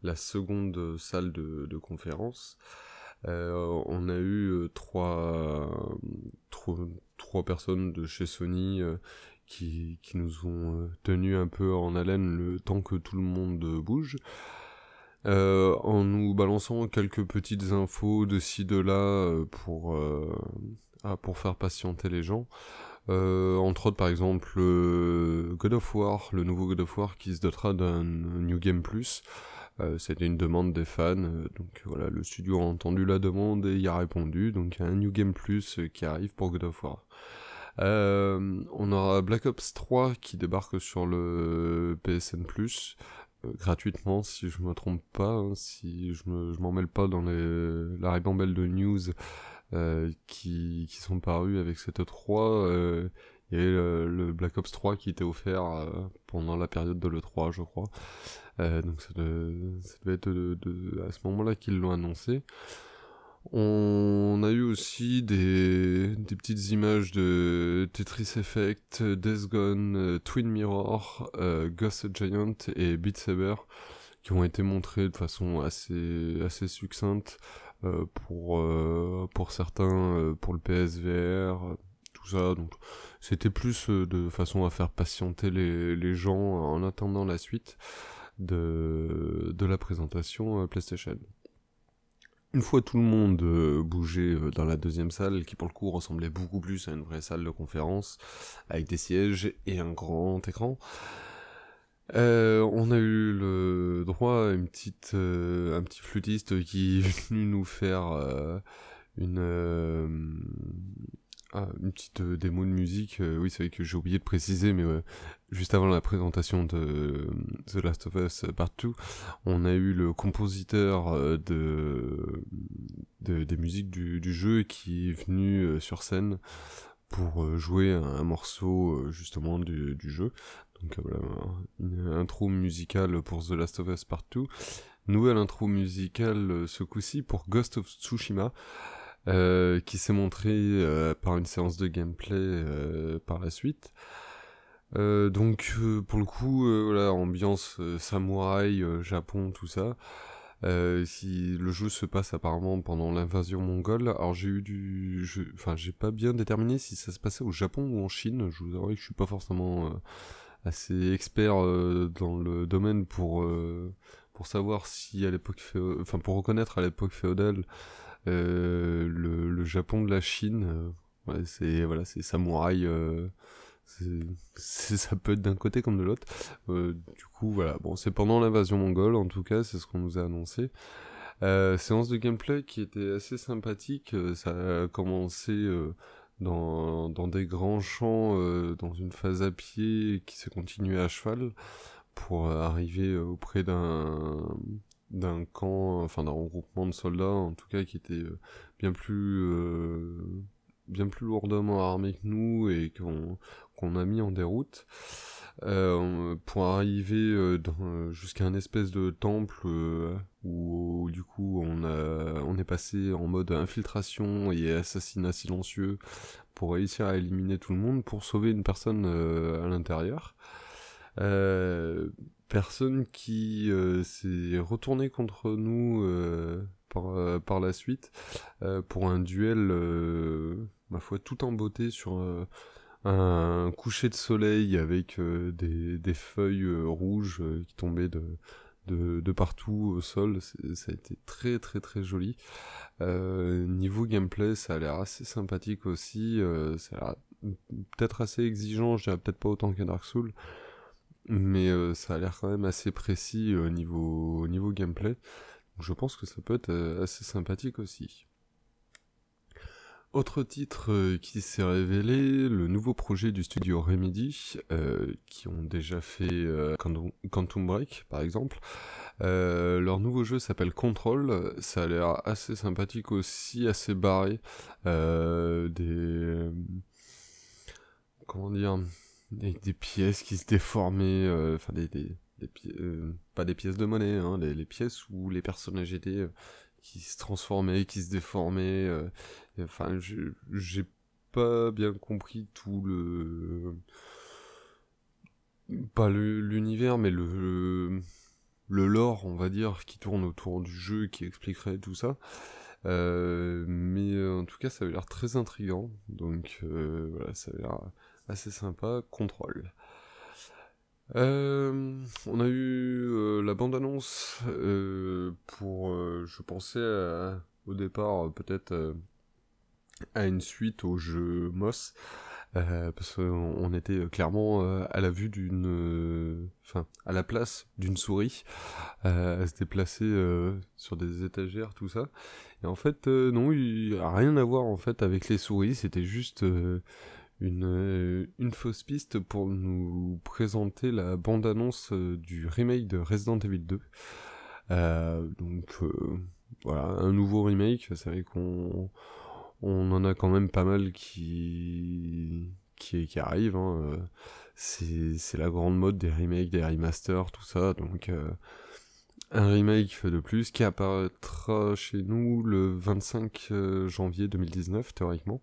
la seconde salle de, conférence, euh, on a eu euh, trois, personnes de chez Sony euh, qui, nous ont tenu un peu en haleine le temps que tout le monde bouge. en nous balançant quelques petites infos de ci de là ah, pour faire patienter les gens. entre autres, par exemple, God of War, le nouveau God of War qui se dotera d'un New Game Plus. Euh, c'était une demande des fans, euh, donc voilà, le studio a entendu la demande et y a répondu, donc il y a un New Game Plus euh, qui arrive pour God of War. on aura Black Ops 3 qui débarque sur le PSN Plus gratuitement si je me trompe pas, hein, si je m'en mêle pas dans la ribambelle de news qui, qui, sont parus avec cette 3. Il y avait le, Black Ops 3 qui était offert pendant la période de l'E3 je crois. Euh, donc ça, être à ce moment-là qu'ils l'ont annoncé. On a eu aussi des, petites images de Tetris Effect, Death Gone, euh, Twin Mirror, euh, Ghost Giant et Beat Saber qui ont été montrés de façon assez, assez succincte euh, pour, euh, pour certains, pour le PSVR, ça. Donc c'était plus de façon à faire patienter les, gens en attendant la suite de, de la présentation euh, PlayStation. Une fois tout le monde euh, bougé euh, dans la deuxième salle, qui pour le coup ressemblait beaucoup plus à une vraie salle de conférence, avec des sièges et un grand écran, on a eu le droit à une petite, un petit flûtiste qui est venu nous faire une, ah, une petite euh, démo de musique, euh, oui c'est vrai que j'ai oublié de préciser, mais juste avant la présentation de euh, The Last of Us Part 2, on a eu le compositeur de, des musiques du, jeu qui est venu sur scène pour jouer un, morceau justement du, jeu. Donc voilà, une intro musicale pour The Last of Us Part 2. Nouvelle intro musicale ce coup-ci pour Ghost of Tsushima. Euh, qui s'est montré euh, par une séance de gameplay euh, par la suite. donc pour le coup, voilà, ambiance samouraï, Japon, tout ça. si le jeu se passe apparemment pendant l'invasion mongole, alors j'ai eu du, enfin j'ai pas bien déterminé si ça se passait au Japon ou en Chine. Je vous avoue que je suis pas forcément assez expert dans le domaine pour pour savoir si à l'époque, enfin pour reconnaître à l'époque féodale euh, le, le, Japon de la Chine, euh, c'est voilà, c'est samouraï. Euh, ça peut être d'un côté comme de l'autre. du coup, voilà. Bon, c'est pendant l'invasion mongole, en tout cas, c'est ce qu'on nous a annoncé. Euh, séance de gameplay qui était assez sympathique. ça a commencé dans, dans des grands champs, dans une phase à pied qui s'est continuée à cheval pour arriver auprès d'un d'un camp, enfin d'un regroupement de soldats, en tout cas qui était euh, bien plus euh, bien plus lourdement armé que nous et qu'on a mis en déroute. Euh, pour arriver jusqu'à un espèce de temple où, du coup on a on est passé en mode infiltration et assassinat silencieux pour réussir à éliminer tout le monde pour sauver une personne à l'intérieur. Personne qui euh, s'est retourné contre nous euh, par, euh, par, la suite pour un duel, ma foi, tout en beauté sur un coucher de soleil avec des, des, feuilles rouges qui tombaient de, de, de, partout au sol. Ça a été très très très joli. niveau gameplay, ça a l'air assez sympathique aussi. ça a l'air peut-être assez exigeant, je dirais peut-être pas autant que Dark Souls mais euh, ça a l'air quand même assez précis au niveau, au niveau gameplay. Je pense que ça peut être euh, assez sympathique aussi. autre titre euh, qui s'est révélé, le nouveau projet du studio Remedy, euh, qui ont déjà fait euh, Quantum Break par exemple. leur nouveau jeu s'appelle Control, ça a l'air assez sympathique aussi, assez barré. des... Comment dire? Des, pièces qui se déformaient, enfin des... des, pas des pièces de monnaie, hein, les, pièces où les personnages étaient qui se transformait, qui se déformait. Euh, enfin, j'ai pas bien compris tout le. Pas l'univers, mais le, le lore, on va dire, qui tourne autour du jeu, qui expliquerait tout ça. Euh, mais euh, en tout cas, ça avait l'air très intriguant. Donc voilà, ça avait l'air assez sympa. Contrôle. Euh, on a eu euh, la bande-annonce euh, pour, je pensais au départ peut-être à une suite au jeu Moss, parce qu'on était clairement à la vue d'une, enfin à la place d'une souris, à se déplacer sur des étagères, tout ça. Et en fait, non, il a rien à voir en fait avec les souris, c'était juste une, euh, une fausse piste pour nous présenter la bande-annonce euh, du remake de Resident Evil 2. Euh, donc voilà, un nouveau remake, c'est vrai qu'on on en a quand même pas mal qui qui, arrivent. Hein. C'est la grande mode des remakes, des remasters, tout ça. Donc un remake de plus qui apparaîtra chez nous le 25 janvier 2019 théoriquement.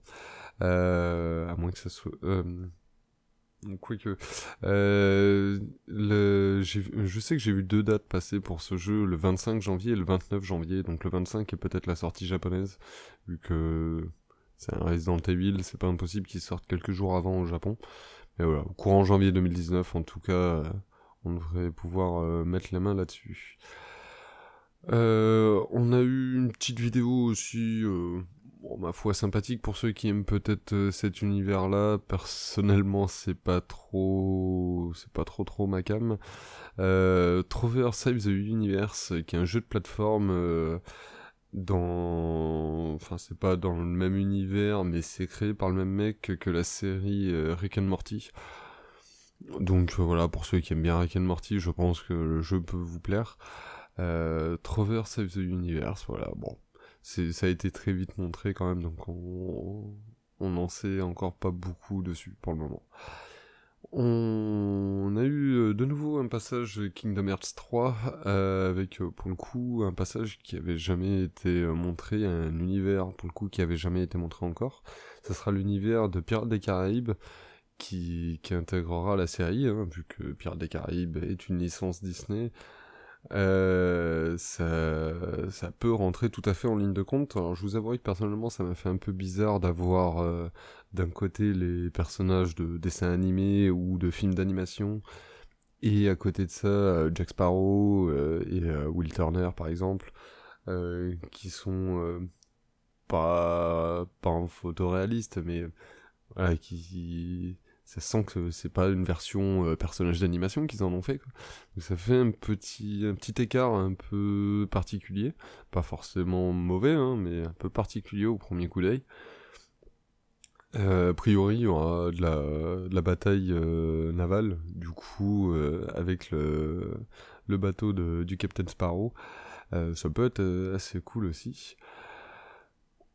Euh, à moins que ça soit... Euh, quoique, euh, le, je sais que j'ai vu deux dates passer pour ce jeu, le 25 janvier et le 29 janvier. Donc le 25 est peut-être la sortie japonaise, vu que c'est un Resident Evil, c'est pas impossible qu'il sorte quelques jours avant au Japon. Mais voilà, au courant janvier 2019, en tout cas, on devrait pouvoir mettre la main là-dessus. on a eu une petite vidéo aussi bon, ma foi, sympathique pour ceux qui aiment peut-être euh, cet univers-là. Personnellement, c'est pas trop, c'est pas trop trop ma cam. Euh, Trover Save the Universe, qui est un jeu de plateforme euh, dans, enfin, c'est pas dans le même univers, mais c'est créé par le même mec que, la série euh, Rick and Morty. Donc voilà, pour ceux qui aiment bien Rick and Morty, je pense que le jeu peut vous plaire. Trover Save the Universe, voilà, bon, ça a été très vite montré quand même, donc on n'en sait encore pas beaucoup dessus pour le moment. On a eu euh, de nouveau un passage Kingdom Hearts 3 euh, avec euh, pour le coup un passage qui avait jamais été montré, un univers pour le coup qui avait jamais été montré encore. Ce sera l'univers de Pirates des Caraïbes qui, qui intégrera la série, hein, vu que Pirates des Caraïbes est une licence Disney. Euh, ça, ça peut rentrer tout à fait en ligne de compte. Alors je vous avoue que personnellement ça m'a fait un peu bizarre d'avoir euh, d'un côté les personnages de dessins animés ou de films d'animation et à côté de ça euh, Jack Sparrow et Will Turner par exemple qui sont pas pas en photoréaliste mais qui ça sent que c'est pas une version euh, personnage d'animation qu'ils en ont fait. Quoi. Donc ça fait un petit, un petit écart un peu particulier, pas forcément mauvais, hein, mais un peu particulier au premier coup d'œil. Euh, a priori, il y aura de la, de la bataille euh, navale, du coup, avec le, le bateau de, du Captain Sparrow. ça peut être assez cool aussi.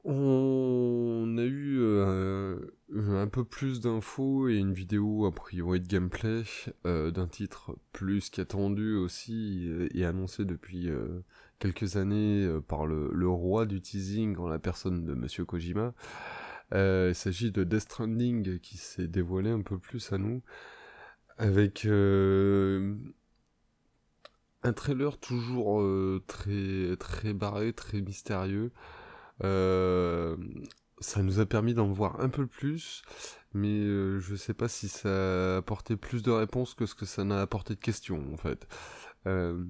On a eu euh, un peu plus d'infos et une vidéo a priori de gameplay euh, d'un titre plus qu'attendu aussi et annoncé depuis euh, quelques années par le, roi du teasing en la personne de Monsieur Kojima. il s'agit de Death Stranding qui s'est dévoilé un peu plus à nous avec un trailer toujours très très barré, très mystérieux. Euh, ça nous a permis d'en voir un peu plus, mais euh, je sais pas si ça a apporté plus de réponses que ce que ça n'a apporté de questions en fait. Euh,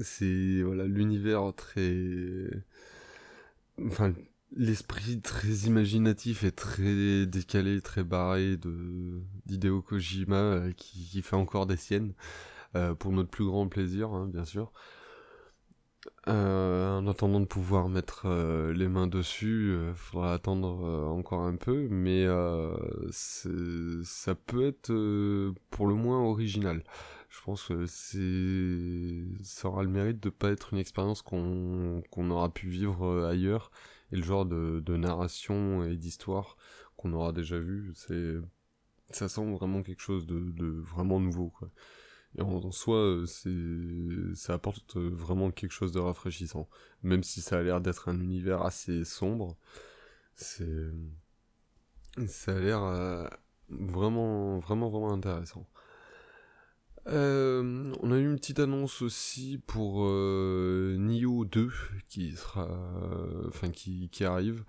c'est voilà l'univers très, enfin l'esprit très imaginatif et très décalé, très barré de d'Hideo Kojima qui, fait encore des siennes pour notre plus grand plaisir, hein, bien sûr. Euh, en attendant de pouvoir mettre euh, les mains dessus, il faudra attendre encore un peu, mais ça peut être pour le moins original. Je pense que ça aura le mérite de pas être une expérience qu'on aura pu vivre ailleurs et le genre de, narration et d'histoire qu'on aura déjà vu. Ça sent vraiment quelque chose de, vraiment nouveau. Et en, soi, euh, ça apporte euh, vraiment quelque chose de rafraîchissant. Même si ça a l'air d'être un univers assez sombre, c'est, ça a l'air euh, vraiment, vraiment, vraiment intéressant. on a eu une petite annonce aussi pour Nioh 2 qui sera, enfin qui, qui arrive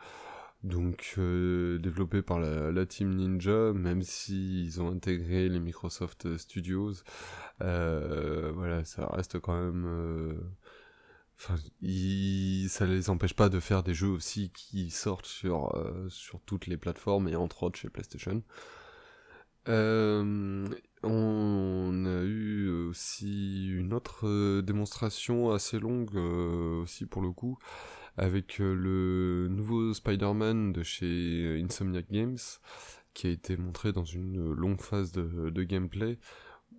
donc euh, développé par la, team Ninja, même s'ils ils ont intégré les Microsoft Studios, euh, voilà, ça reste quand même. Euh, enfin, ça les empêche pas de faire des jeux aussi qui sortent sur sur toutes les plateformes et entre autres chez PlayStation. on a eu aussi une autre démonstration assez longue aussi pour le coup avec euh, le nouveau Spider-Man de chez Insomniac Games, qui a été montré dans une longue phase de, gameplay,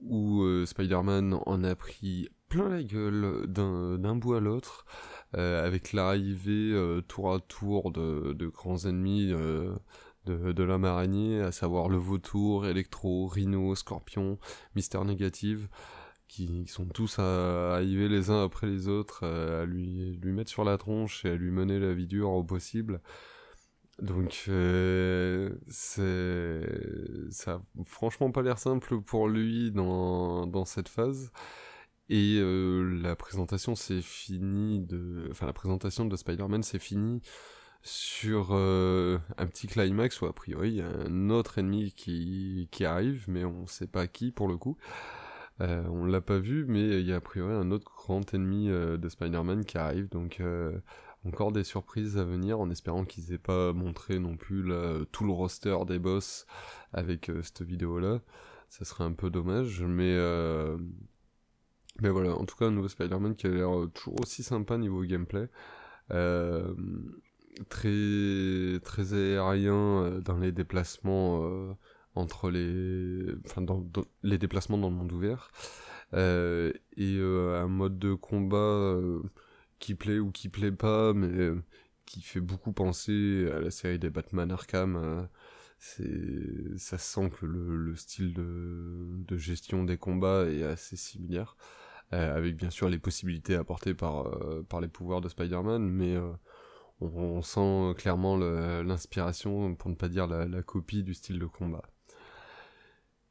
où euh, Spider-Man en a pris plein la gueule d'un bout à l'autre, euh, avec l'arrivée tour à tour de, grands ennemis de, de l'homme araignée, à savoir le vautour, Electro, Rhino, Scorpion, Mister Négative qui sont tous à arriver les uns après les autres, euh, à lui, lui mettre sur la tronche et à lui mener la vie dure au possible. Donc euh, ça a franchement pas l'air simple pour lui dans, dans cette phase. Et euh, la présentation c'est fini de enfin la présentation de Spider-Man c'est fini sur un petit climax où a priori il y a un autre ennemi qui, qui arrive mais on sait pas qui pour le coup. Euh, on l'a pas vu, mais il y a a priori un autre grand ennemi euh, de Spider-Man qui arrive, donc euh, encore des surprises à venir, en espérant qu'ils aient pas montré non plus tout le roster des boss avec cette vidéo-là. Ça serait un peu dommage, mais mais voilà, en tout cas un nouveau Spider-Man qui a l'air toujours aussi sympa niveau gameplay. très très aérien dans les déplacements entre les, enfin, dans, les déplacements dans le monde ouvert euh, et euh, un mode de combat euh, qui plaît ou qui plaît pas, mais qui fait beaucoup penser à la série des Batman Arkham. c'est, ça sent que le, le style de, gestion des combats est assez similaire, avec bien sûr les possibilités apportées par, par les pouvoirs de Spider-Man, mais on, sent clairement l'inspiration, pour ne pas dire la copie du style de combat.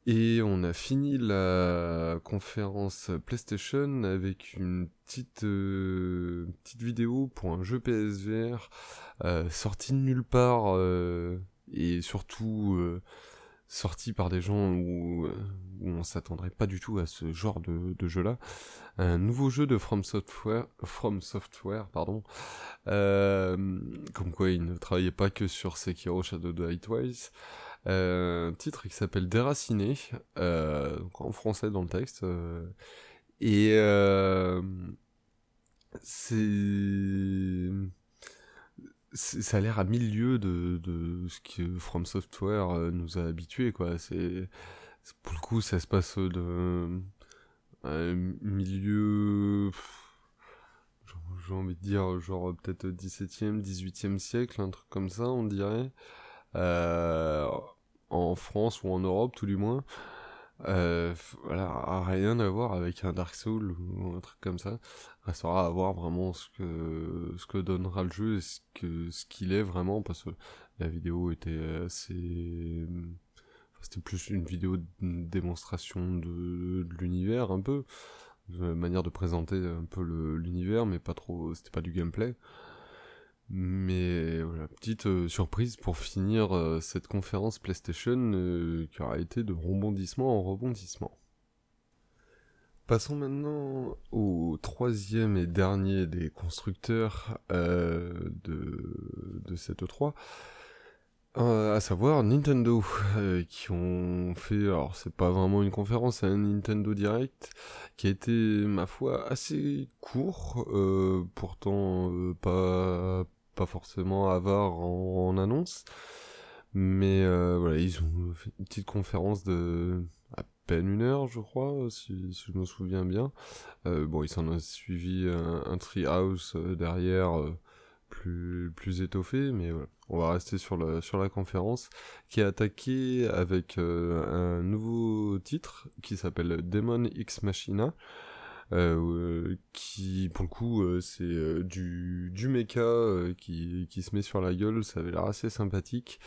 Et on a fini la conférence PlayStation avec une petite, euh, petite vidéo pour un jeu PSVR euh, sorti de nulle part euh, et surtout sorti par des gens où, où on s'attendrait pas du tout à ce genre de, de jeu-là. Un nouveau jeu de From Software, From Software pardon, comme quoi il ne travaillait pas que sur Sekiro Shadow Die Twice. Euh, un titre qui s'appelle Déraciné, euh, en français dans le texte. Euh, et c'est ça a l'air à milieu de, de ce que From Software nous a habitués quoi c'est pour le coup ça se passe de milieu j'ai envie de dire genre peut-être 17e 18e siècle un truc comme ça on dirait en France ou en Europe tout du moins. Euh, voilà, rien à voir avec un Dark Souls ou un truc comme ça. Restera à voir vraiment ce que ce que donnera le jeu et ce que ce qu'il est vraiment parce que la vidéo était assez c'était plus une vidéo de démonstration de, de l'univers un peu, de manière de présenter un peu l'univers mais pas trop c'était pas du gameplay. Mais voilà, petite euh, surprise pour finir euh, cette conférence PlayStation euh, qui aura été de rebondissement en rebondissement. Passons maintenant au troisième et dernier des constructeurs de, de cette 3. à savoir Nintendo, qui ont fait, alors c'est pas vraiment une conférence, c'est un Nintendo Direct, qui a été, ma foi, assez court, pourtant pas, pas forcément avare en, en annonce. Mais voilà, ils ont fait une petite conférence de peine une heure, je crois, si, je me souviens bien. Euh, bon, il s'en a suivi un, un treehouse euh, derrière, euh, plus, plus étoffé, mais voilà. On va rester sur la, sur la conférence, qui est attaqué avec un nouveau titre qui s'appelle Demon X Machina. Qui pour le coup c'est du, du mecha qui, qui se met sur la gueule, ça avait l'air assez sympathique.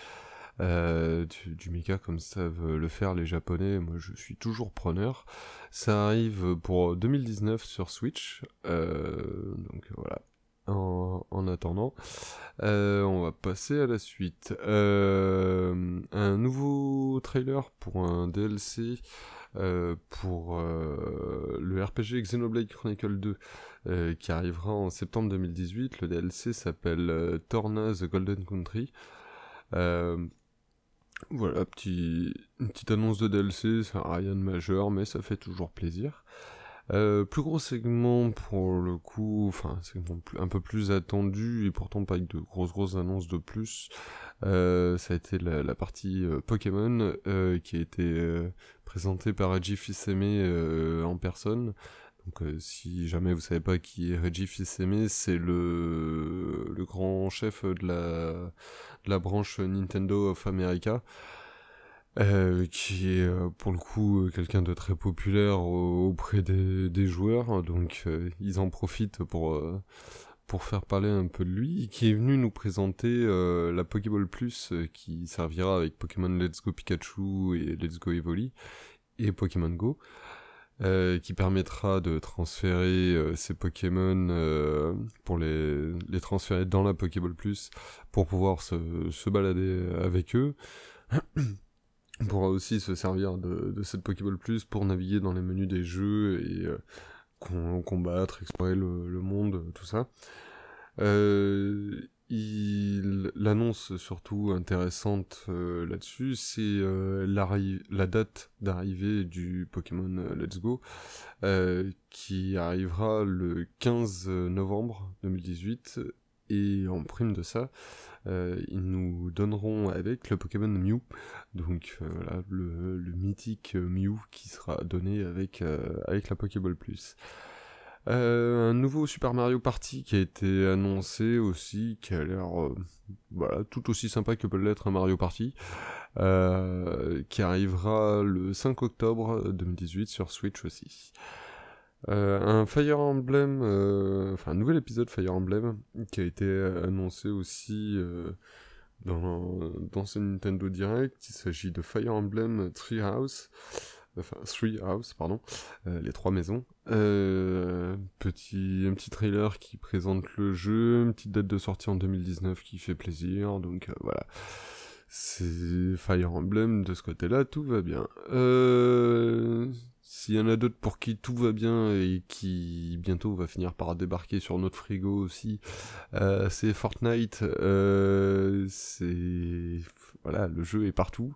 Euh, du, du mecha comme savent le faire les japonais, moi je suis toujours preneur. Ça arrive pour 2019 sur Switch, euh, donc voilà. En, en attendant, euh, on va passer à la suite. Euh, un nouveau trailer pour un DLC euh, pour euh, le RPG Xenoblade Chronicle 2 euh, qui arrivera en septembre 2018. Le DLC s'appelle Torna The Golden Country. Voilà, petit, une petite annonce de DLC, c'est rien de majeur, mais ça fait toujours plaisir. Plus gros segment pour le coup, enfin segment un peu plus attendu et pourtant pas avec de grosses grosses annonces de plus. Euh, ça a été la, partie euh, Pokémon qui a été présentée par Reggie Fils-Aimé en personne. Donc si jamais vous savez pas qui est Reggie Fils-Aimé, c'est le, le grand chef de la la branche Nintendo of America. Euh, qui est euh, pour le coup euh, quelqu'un de très populaire auprès des, joueurs, donc ils en profitent pour, pour faire parler un peu de lui, qui est venu nous présenter la Pokéball Plus qui servira avec Pokémon Let's Go Pikachu et Let's Go Evoli et Pokémon Go. Euh, qui permettra de transférer euh, ces Pokémon euh, pour les, les transférer dans la Pokéball Plus pour pouvoir se, se balader avec eux. On pourra aussi se servir de, de cette Pokéball Plus pour naviguer dans les menus des jeux et combattre, explorer le, monde, tout ça. Euh, l'annonce surtout intéressante euh, là-dessus, c'est euh, la date d'arrivée du Pokémon Let's Go, qui arrivera le 15 novembre 2018. Et en prime de ça, ils nous donneront avec le Pokémon Mew, donc voilà, le, mythique Mew qui sera donné avec, avec la Pokéball Plus. Euh, un nouveau Super Mario Party qui a été annoncé aussi, qui a l'air euh, tout aussi sympa que peut l'être un Mario Party, euh, qui arrivera le 5 octobre 2018 sur Switch aussi. Un Fire Emblem, enfin un nouvel épisode Fire Emblem qui a été annoncé aussi dans, dans ce Nintendo Direct. Il s'agit de Fire Emblem Treehouse enfin Three House, pardon, euh, les trois maisons. Euh, petit, un petit trailer qui présente le jeu, une petite date de sortie en 2019 qui fait plaisir, donc euh, voilà. C'est Fire Emblem de ce côté-là, tout va bien. Euh, s'il y en a d'autres pour qui tout va bien et qui bientôt va finir par débarquer sur notre frigo aussi, euh, c'est Fortnite. Euh, c'est voilà, le jeu est partout.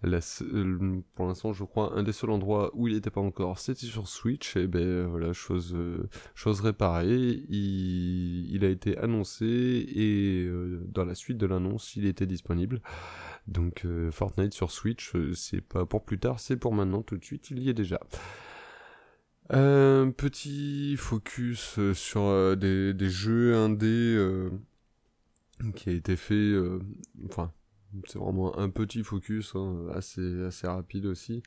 pour l'instant, je crois un des seuls endroits où il n'était pas encore, c'était sur Switch. Et ben voilà, chose euh, chose réparée. Il a été annoncé et dans la suite de l'annonce, il était disponible. Donc euh, Fortnite sur Switch, euh, c'est pas pour plus tard, c'est pour maintenant, tout de suite, il y est déjà. Un petit focus euh, sur des, jeux indés qui a été fait, enfin, c'est vraiment un petit focus, hein, assez, assez rapide aussi.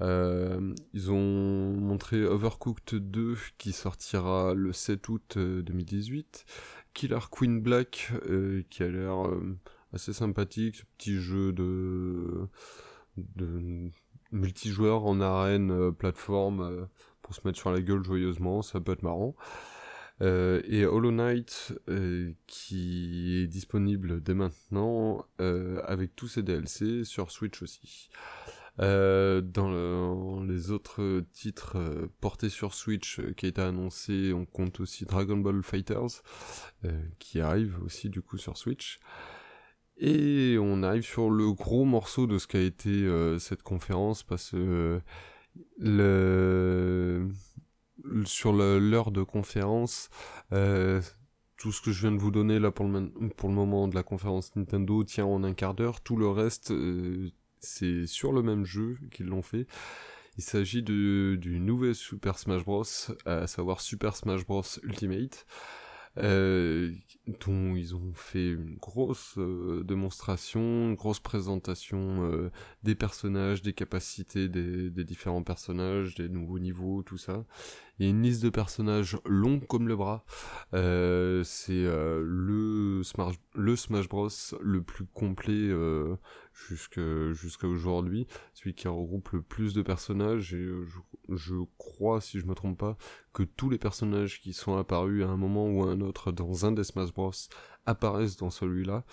ils ont montré Overcooked 2 qui sortira le 7 août 2018. Killer Queen Black qui a l'air assez sympathique, ce petit jeu de, multijoueur en arène euh, plateforme euh, pour se mettre sur la gueule joyeusement, ça peut être marrant. Euh, et Hollow Knight qui est disponible dès maintenant avec tous ses DLC sur Switch aussi. dans les autres titres portés sur Switch qui a été annoncé, on compte aussi Dragon Ball Fighters qui arrive aussi du coup sur Switch. Et on arrive sur le gros morceau de ce qu'a été cette conférence parce que le sur l'heure de conférence, euh, tout ce que je viens de vous donner là pour le, moment de la conférence Nintendo tient en un quart d'heure. Tout le reste, euh, c'est sur le même jeu qu'ils l'ont fait. Il s'agit du nouvel Super Smash Bros, à savoir Super Smash Bros Ultimate. Euh, dont ils ont fait une grosse euh, démonstration, une grosse présentation euh, des personnages, des capacités des, des, différents personnages, des nouveaux niveaux, tout ça. Il y a une liste de personnages longue comme le bras. Euh, c'est le, Smash, le Smash Bros le plus complet jusqu'à aujourd'hui, celui qui regroupe le plus de personnages et je, je, crois, si je me trompe pas, que tous les personnages qui sont apparus à un moment ou à un autre dans un des Smash Bros apparaissent dans celui-là.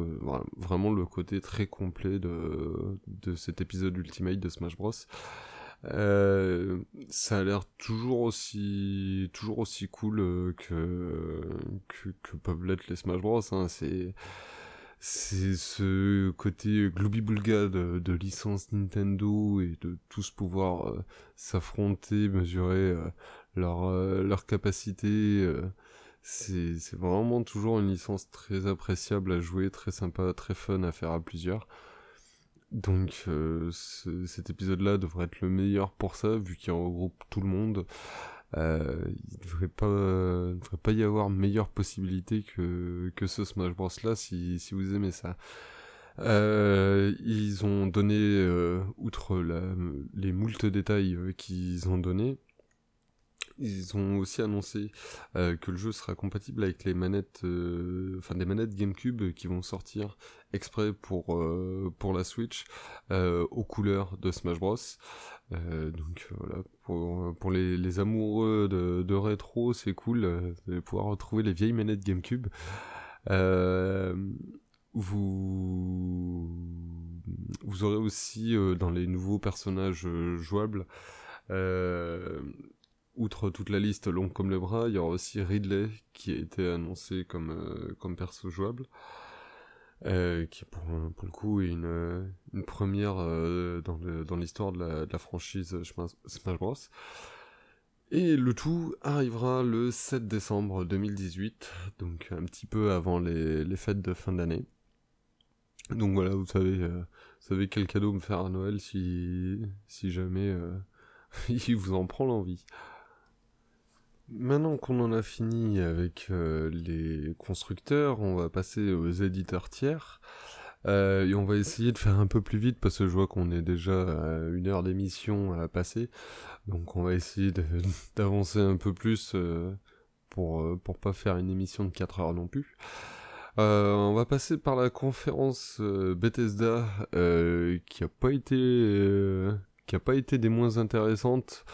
Euh, vraiment le côté très complet de, de cet épisode Ultimate de Smash Bros. Euh, ça a l'air toujours aussi toujours aussi cool euh, que, que, que peuvent l'être les Smash Bros. Hein. C'est c'est ce côté gloobie-boulga de, licence Nintendo et de tous pouvoir euh, s'affronter, mesurer euh, leur, euh, leur capacité. c'est vraiment toujours une licence très appréciable à jouer, très sympa, très fun à faire à plusieurs. Donc cet épisode-là devrait être le meilleur pour ça, vu qu'il regroupe tout le monde. Euh, il ne devrait pas, y avoir meilleure possibilité que, que ce Smash Bros là si, si vous aimez ça. Euh, ils ont donné, euh, outre les moultes détails qu'ils ont donné, ils ont aussi annoncé que le jeu sera compatible avec les manettes, enfin des manettes GameCube qui vont sortir exprès pour pour la Switch aux couleurs de Smash Bros. Donc voilà, pour, pour les, amoureux de, rétro, c'est cool de pouvoir retrouver les vieilles manettes GameCube. vous aurez aussi dans les nouveaux personnages jouables outre toute la liste longue comme le bras, il y aura aussi Ridley qui a été annoncé comme, euh, comme perso jouable. Euh, qui pour, pour, le coup est une, une première euh, dans l'histoire de, la franchise Smash Bros. Et le tout arrivera le 7 décembre 2018, donc un petit peu avant les, fêtes de fin d'année. Donc voilà, vous savez, savez quel cadeau me faire à Noël si jamais il vous en prend l'envie. Maintenant qu'on en a fini avec euh, les constructeurs, on va passer aux éditeurs tiers. Euh, et on va essayer de faire un peu plus vite parce que je vois qu'on est déjà à une heure d'émission à passer. Donc on va essayer d'avancer un peu plus euh, pour, pour pas faire une émission de 4 heures non plus. on va passer par la conférence Bethesda qui a pas été qui a pas été des moins intéressantes.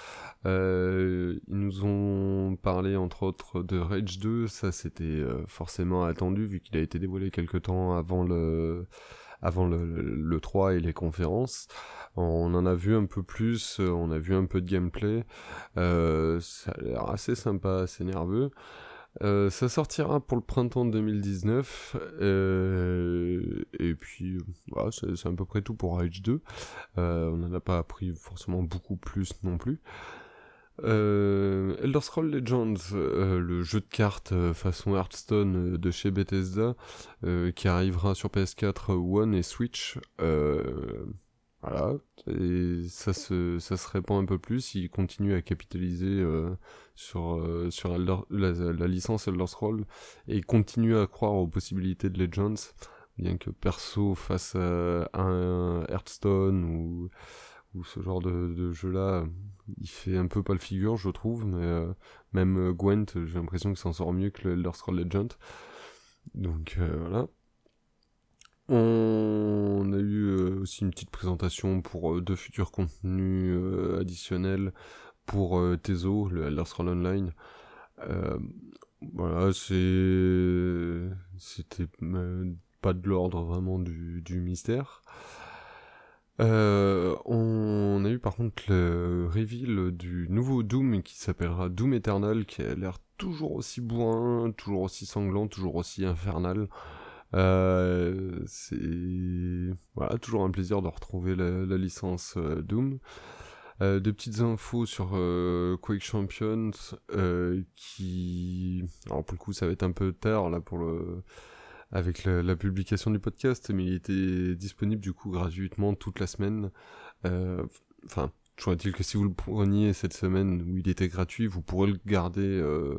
Euh, ils nous ont parlé entre autres de Rage 2, ça c'était euh, forcément attendu vu qu'il a été dévoilé quelque temps avant le avant le, le, 3 et les conférences. On en a vu un peu plus, on a vu un peu de gameplay, euh, ça a l'air assez sympa, assez nerveux. Euh, ça sortira pour le printemps 2019. Euh, et puis, voilà, c'est à peu près tout pour Rage 2. Euh, on n'en a pas appris forcément beaucoup plus non plus. Euh, Elder Scrolls Legends, euh, le jeu de cartes euh, façon Hearthstone de chez Bethesda, qui arrivera sur PS4, One et Switch. voilà, et ça se, ça se répand un peu plus, il continue à capitaliser sur, sur la, licence Elder Scrolls, et continue à croire aux possibilités de Legends, bien que perso face à un Hearthstone ou ou ce genre de, de jeu-là, il fait un peu pas le figure, je trouve, mais euh, même euh, Gwent, j'ai l'impression que ça en sort mieux que le Elder Scrolls Legend. Donc euh, voilà. On a eu aussi une petite présentation pour deux futurs contenus additionnels pour Tezo, le Elder Scrolls Online. voilà, c'est c'était pas de l'ordre vraiment du, du mystère. Euh, on a eu par contre le reveal du nouveau Doom qui s'appellera Doom Eternal, qui a l'air toujours aussi bourrin, toujours aussi sanglant, toujours aussi infernal. c'est voilà, toujours un plaisir de retrouver la, licence Doom. Euh, de petites infos sur Quake Champions qui alors pour le coup ça va être un peu tard là pour le avec la, publication du podcast, mais il était disponible du coup gratuitement toute la semaine. Euh, enfin, je est-il que si vous le preniez cette semaine où il était gratuit, vous pourrez le garder euh,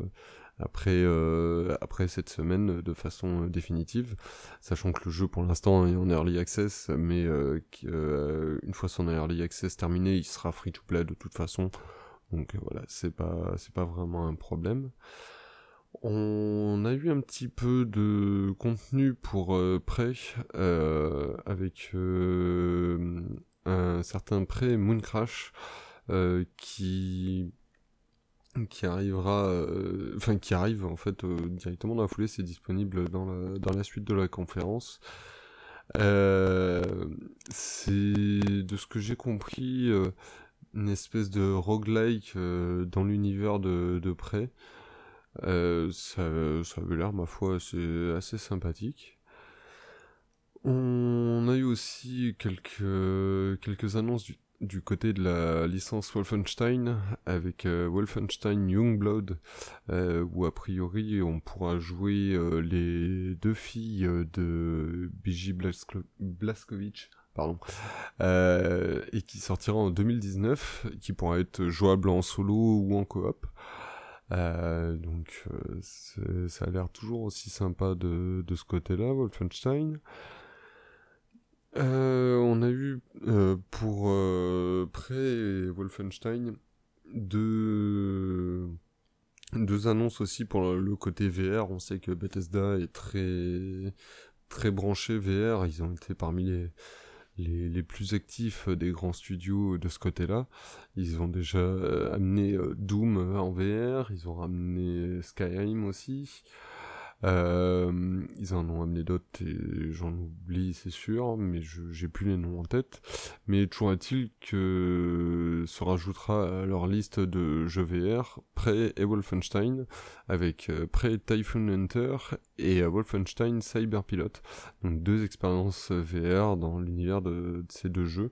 après, euh, après cette semaine de façon définitive, sachant que le jeu pour l'instant est en early access, mais une fois son early access terminé, il sera free to play de toute façon. Donc voilà, c'est pas c'est pas vraiment un problème. On a eu un petit peu de contenu pour euh, prêt euh, avec euh, un certain prêt Mooncrash qui qui arrivera enfin qui arrive en fait directement dans la foulée. C'est disponible dans la, dans la suite de la conférence. C'est de ce que j'ai compris une espèce de roguelike dans l'univers de, de euh, ça, avait l'air, ma foi, assez, assez sympathique. On a eu aussi quelques, quelques annonces du, du côté de la licence Wolfenstein avec euh, Wolfenstein Youngblood euh, où a priori on pourra jouer les deux filles de Biji Blaskovic pardon et qui sortira en 2019 qui pourra être jouable en solo ou en coop euh, donc euh, ça a l'air toujours aussi sympa de, de ce côté-là, Wolfenstein. Euh, on a eu pour près Wolfenstein deux, deux annonces aussi pour le côté VR. On sait que Bethesda est très très branché VR. Ils ont été parmi les les, plus actifs des grands studios de ce côté-là. Ils ont déjà euh, amené euh, Doom en VR, ils ont ramené Skyrim aussi. Euh, ils en ont amené d'autres et j'en oublie, c'est sûr, mais j'ai plus les noms en tête. Mais toujours est-il que se rajoutera à leur liste de jeux VR Prey et Wolfenstein, avec euh, Prey Typhoon Hunter et euh, Wolfenstein Cyber Pilot. Donc deux expériences VR dans l'univers de, ces deux jeux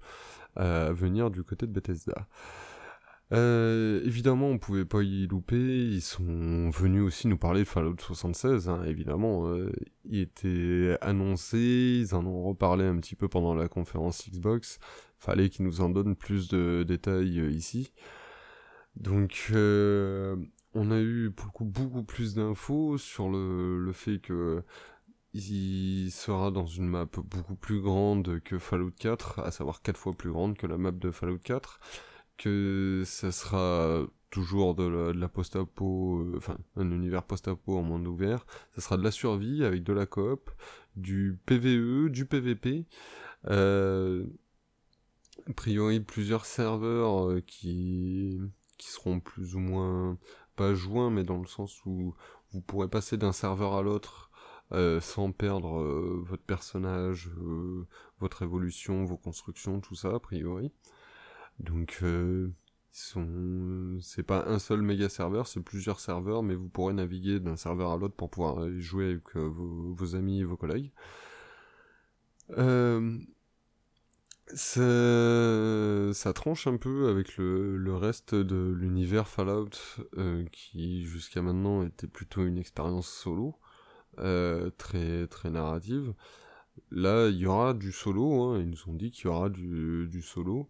à venir du côté de Bethesda. Euh, évidemment, on pouvait pas y louper. Ils sont venus aussi nous parler de Fallout 76. Hein, évidemment, euh, il était annoncé. Ils en ont reparlé un petit peu pendant la conférence Xbox. Fallait qu'ils nous en donnent plus de détails euh, ici. Donc, euh, on a eu beaucoup, beaucoup plus d'infos sur le, le fait que il sera dans une map beaucoup plus grande que Fallout 4, à savoir 4 fois plus grande que la map de Fallout 4 que ça sera toujours de la, post-apo, euh, enfin un univers post-apo en monde ouvert. Ça sera de la survie avec de la coop, du PVE, du PVP. Euh, a priori plusieurs serveurs euh, qui qui seront plus ou moins pas joints, mais dans le sens où vous pourrez passer d'un serveur à l'autre sans perdre votre personnage, votre évolution, vos constructions, tout ça a priori. Donc, euh, c'est pas un seul méga serveur, c'est plusieurs serveurs, mais vous pourrez naviguer d'un serveur à l'autre pour pouvoir jouer avec euh, vos, amis et vos collègues. Euh, ça, tranche un peu avec le, reste de l'univers Fallout qui jusqu'à maintenant était plutôt une expérience solo, très très narrative. Là, il y aura du solo, hein, ils nous ont dit qu'il y aura du, du solo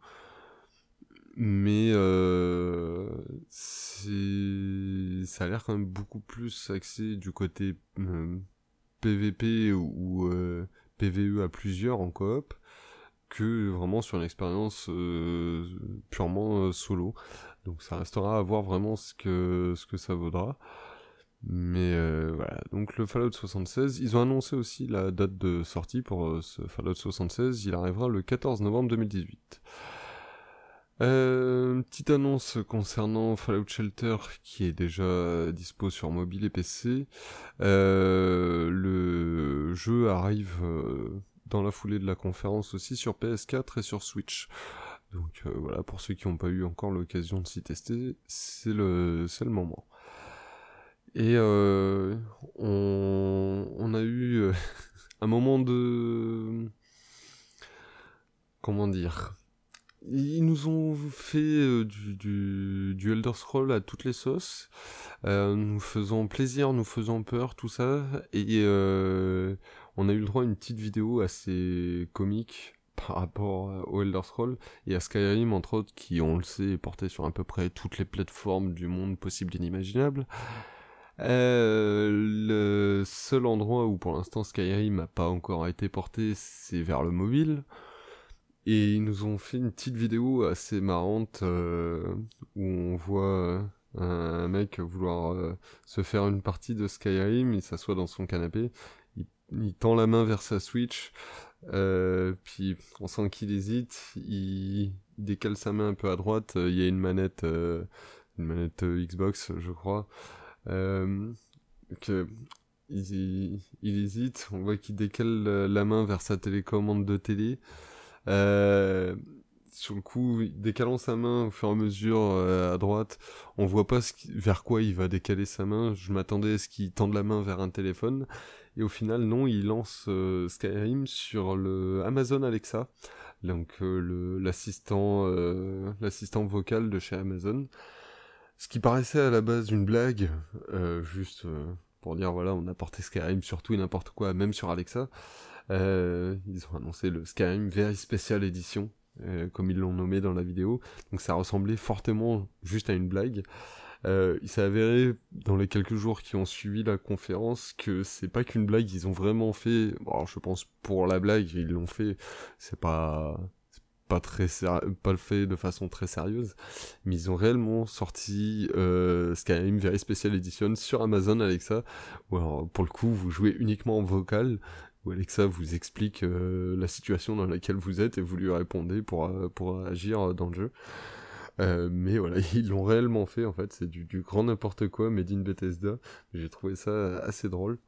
mais euh, ça a l'air quand même beaucoup plus axé du côté PVP euh, ou, euh, PVE à plusieurs en coop que vraiment sur une expérience purement solo. Donc ça restera à voir vraiment ce que, ce que ça vaudra. Mais voilà, donc le Fallout 76, ils ont annoncé aussi la date de sortie pour ce Fallout 76, il arrivera le 14 novembre 2018. Euh, petite annonce concernant Fallout Shelter qui est déjà dispo sur mobile et PC. Euh, le jeu arrive euh, dans la foulée de la conférence aussi sur PS4 et sur Switch. Donc euh, voilà, pour ceux qui n'ont pas eu encore l'occasion de s'y tester, c'est le, le moment. Et on, on, a eu un moment de comment dire ils nous ont fait euh, du, du, Elder Scroll à toutes les sauces, euh, nous faisant plaisir, nous faisant peur, tout ça, et euh, on a eu le droit à une petite vidéo assez comique par rapport au Elder Scroll et à Skyrim entre autres qui on le sait est porté sur à peu près toutes les plateformes du monde possible et inimaginable. Le seul endroit où pour l'instant Skyrim n'a pas encore été porté, c'est vers le mobile. Et ils nous ont fait une petite vidéo assez marrante euh, où on voit un, mec vouloir euh, se faire une partie de Skyrim, il s'assoit dans son canapé, il, tend la main vers sa Switch, euh, puis on sent qu'il hésite, il, décale sa main un peu à droite, il y a une manette, une manette Xbox je crois, que il, hésite, on voit qu'il décale la main vers sa télécommande de télé, euh, sur le coup, décalant sa main au fur et à mesure euh, à droite, on voit pas vers quoi il va décaler sa main. Je m'attendais à ce qu'il tende la main vers un téléphone. Et au final, non, il lance euh, Skyrim sur le Amazon Alexa, donc l'assistant l'assistant vocal de chez Amazon. Ce qui paraissait à la base une blague, juste pour dire voilà, on a porté Skyrim sur tout et n'importe quoi, même sur Alexa. Euh, ils ont annoncé le Skyrim Very Special Edition, euh, comme ils l'ont nommé dans la vidéo. Donc ça ressemblait fortement juste à une blague. Euh, il s'est avéré dans les quelques jours qui ont suivi la conférence que c'est pas qu'une blague, ils ont vraiment fait. Bon, je pense pour la blague, ils l'ont fait. C'est pas pas très pas le fait de façon très sérieuse, mais ils ont réellement sorti euh, Skyrim Very Special Edition sur Amazon Alexa. Où alors, pour le coup, vous jouez uniquement en vocal, Alexa vous explique euh, la situation dans laquelle vous êtes et vous lui répondez pour, euh, agir dans le jeu. Euh, mais voilà, ils l'ont réellement fait en fait, c'est du, du, grand n'importe quoi made in Bethesda. J'ai trouvé ça assez drôle.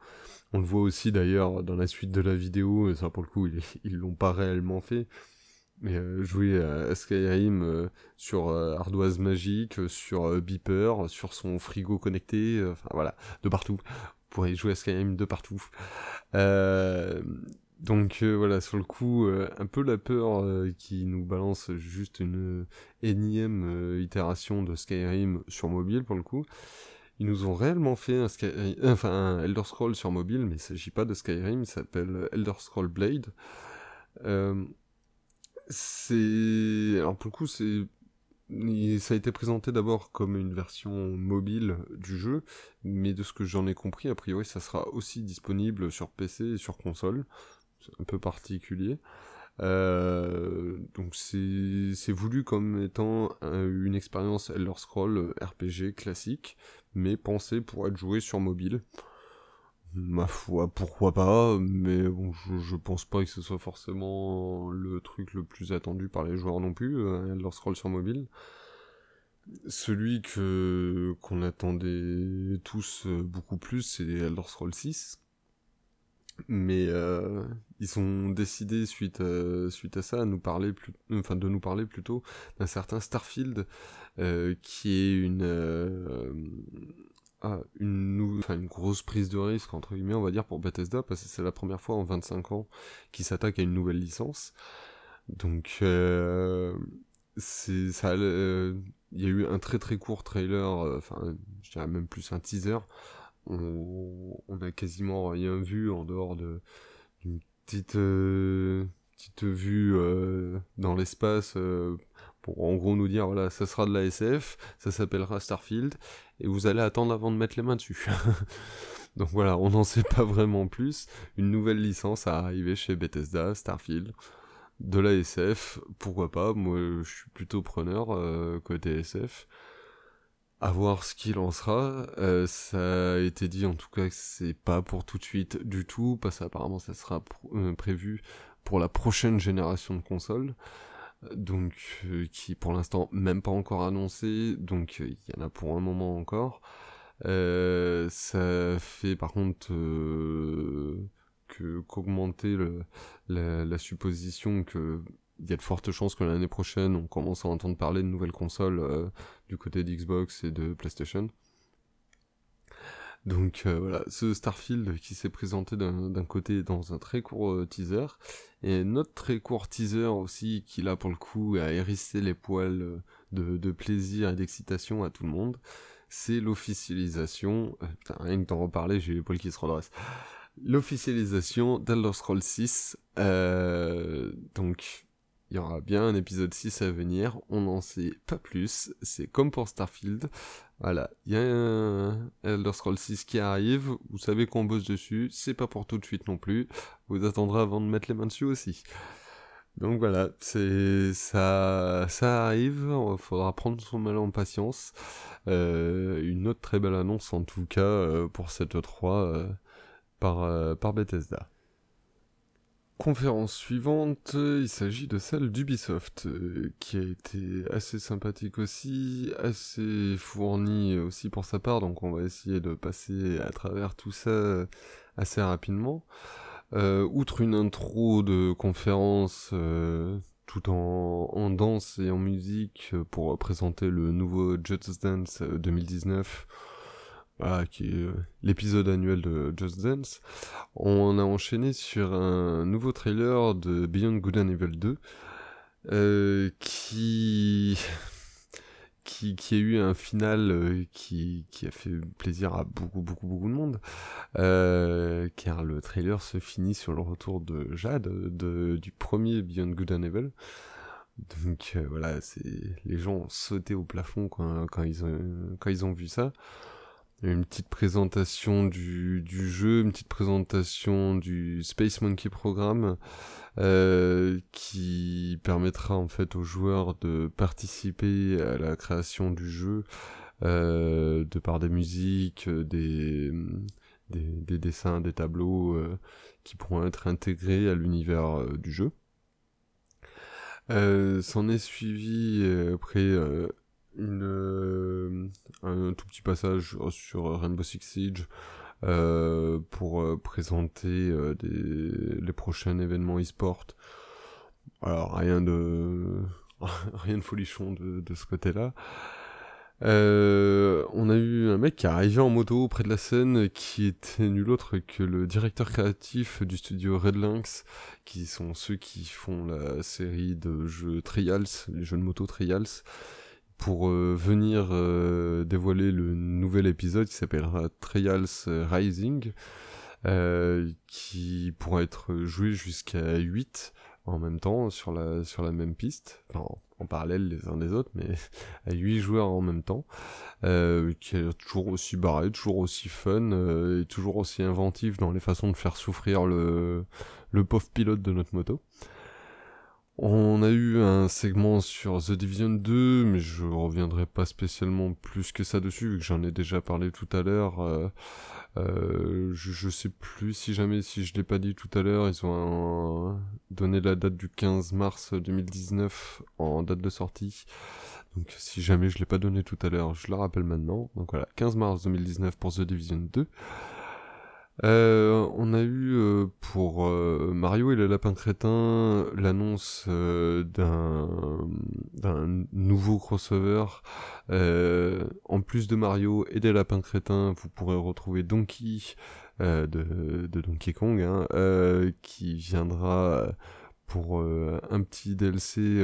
On le voit aussi d'ailleurs dans la suite de la vidéo, ça pour le coup ils l'ont pas réellement fait. Mais jouer à Skyrim sur ardoise magique, sur beeper, sur son frigo connecté, enfin voilà, de partout pourrait jouer à Skyrim de partout. Euh, donc euh, voilà, sur le coup, euh, un peu la peur qui nous balance juste une énième itération de Skyrim sur mobile pour le coup. Ils nous ont réellement fait un, Skyrim, enfin, un Elder Scroll sur mobile, mais il s'agit pas de Skyrim, il s'appelle Elder Scroll Blade. c'est... Alors pour le coup, c'est ça a été présenté d'abord comme une version mobile du jeu, mais de ce que j'en ai compris, a priori ça sera aussi disponible sur PC et sur console. C'est un peu particulier. Euh, donc c'est voulu comme étant une expérience Elder Scroll RPG classique, mais pensé pour être joué sur mobile. Ma foi, pourquoi pas, mais bon, je, je, pense pas que ce soit forcément le truc le plus attendu par les joueurs non plus, euh, Elder Scroll sur mobile. Celui que qu'on attendait tous euh, beaucoup plus, c'est Elder Scroll 6. Mais euh, ils ont décidé suite à, suite à ça à nous parler plus, enfin de nous parler plutôt d'un certain Starfield euh, qui est une ah, une, grosse prise de risque, entre guillemets, on va dire, pour Bethesda, parce que c'est la première fois en 25 ans qu'ils s'attaquent à une nouvelle licence. Donc, euh. Euh, il y a eu un très très court trailer, euh, enfin, je dirais même plus un teaser. On, a quasiment rien vu en dehors de d'une petite vue dans l'espace pour en gros nous dire voilà ça sera de la SF, ça s'appellera Starfield et vous allez attendre avant de mettre les mains dessus. Donc voilà, on n'en sait pas vraiment plus. Une nouvelle licence a arrivé chez Bethesda, Starfield. De la SF, pourquoi pas, moi je suis plutôt preneur euh, côté SF. À voir ce qu'il en sera. Euh, ça a été dit en tout cas que c'est pas pour tout de suite du tout, parce qu'apparemment ça sera euh, prévu pour la prochaine génération de consoles donc euh, qui pour l'instant même pas encore annoncé, donc il y en a pour un moment encore. Euh, ça fait par contre euh, que qu'augmenter la, la, supposition que il y a de fortes chances que l'année prochaine on commence à entendre parler de nouvelles consoles du côté d'Xbox et de PlayStation. Donc voilà, ce Starfield qui s'est présenté d'un côté dans un très court teaser, et notre très court teaser aussi qui là pour le coup a hérissé les poils de, de plaisir et d'excitation à tout le monde, c'est l'officialisation, rien que d'en reparler, j'ai les poils qui se redressent, l'officialisation d'Elder Scrolls 6, donc il y aura bien un épisode 6 à venir, on n'en sait pas plus, c'est comme pour Starfield. Voilà, il y a un Elder Scrolls 6 qui arrive, vous savez qu'on bosse dessus, c'est pas pour tout de suite non plus, vous attendrez avant de mettre les mains dessus aussi. Donc voilà, c'est ça, ça arrive, faudra prendre son mal en patience. Euh, une autre très belle annonce en tout cas euh, pour cette 3 euh, par Bethesda conférence suivante, il s'agit de celle d'Ubisoft, euh, qui a été assez sympathique aussi, assez fournie aussi pour sa part, donc on va essayer de passer à travers tout ça assez rapidement. Euh, outre une intro de conférence euh, tout en, en, danse et en musique pour présenter le nouveau Just Dance 2019, qui est euh, l'épisode annuel de Just Dance, on a enchaîné sur un nouveau trailer de Beyond Good and Evil 2, euh, qui... qui... qui a eu un final euh, qui... qui a fait plaisir à beaucoup beaucoup beaucoup de monde, car le trailer se finit sur le retour de Jade, de... du premier Beyond Good and Evil. Donc voilà, c'est les gens ont sauté au plafond quand, quand, ils, ont, quand ils ont vu ça une petite présentation du, du, jeu, une petite présentation du Space Monkey Programme euh, qui permettra en fait aux joueurs de participer à la création du jeu euh, de par des musiques, des, des, des dessins, des tableaux euh, qui pourront être intégrés à l'univers euh, du jeu. Euh, S'en est suivi après euh, un tout petit passage sur Rainbow Six Siege euh, pour euh, présenter les prochains événements e-sport. Alors rien de folichon de, ce côté-là. On a eu un mec qui est arrivé en moto près de la scène qui était nul autre que le directeur créatif du studio Red Lynx, qui sont ceux qui font la série de jeux Trials, les jeux de moto Trials, pour euh, venir euh, dévoiler le nouvel épisode qui s'appellera Trials Rising, euh, qui pourra être joué jusqu'à 8 en même temps sur la, sur la même piste, enfin en, parallèle les uns des autres, mais à 8 joueurs en même temps, qui est toujours aussi barré, toujours aussi fun, et toujours aussi inventif dans les façons de faire souffrir le, le pauvre pilote de notre moto. On a eu un segment sur The Division 2, mais je reviendrai pas spécialement plus que ça dessus, vu que j'en ai déjà parlé tout à l'heure. Euh, euh, je, sais plus si jamais, si je l'ai pas dit tout à l'heure, ils ont donné la date du 15 mars 2019 en date de sortie. Donc si jamais je l'ai pas donné tout à l'heure, je le rappelle maintenant. Donc voilà, 15 mars 2019 pour The Division 2. Euh, on a eu euh, pour euh, Mario et le lapin crétin l'annonce d'un nouveau crossover. en plus de Mario et des lapins crétins, vous pourrez retrouver Donkey de, de, Donkey Kong, hein, qui viendra pour un petit DLC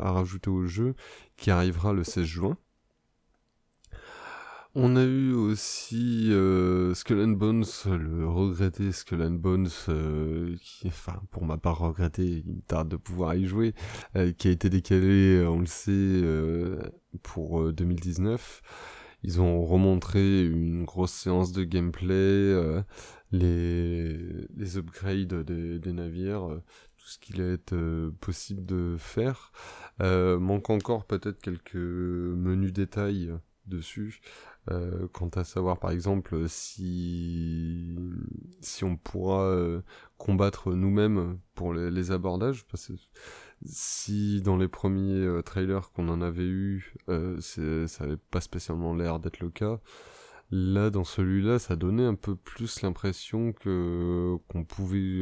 à rajouter au jeu, qui arrivera le 16 juin. On a eu aussi euh, Skull and Bones, le regretté Skull and Bones, euh, enfin pour ma part regretté, il tarde de pouvoir y jouer, euh, qui a été décalé, on le sait, pour 2019. Ils ont remontré une grosse séance de gameplay, les, upgrades des, des navires, tout ce qu'il est possible de faire. manque encore peut-être quelques menus détails dessus. Euh, quant à savoir par exemple si si on pourra euh, combattre nous-mêmes pour les, abordages parce que si dans les premiers euh, trailers qu'on en avait eu ça avait pas spécialement l'air d'être le cas là dans celui-là ça donnait un peu plus l'impression que qu'on pouvait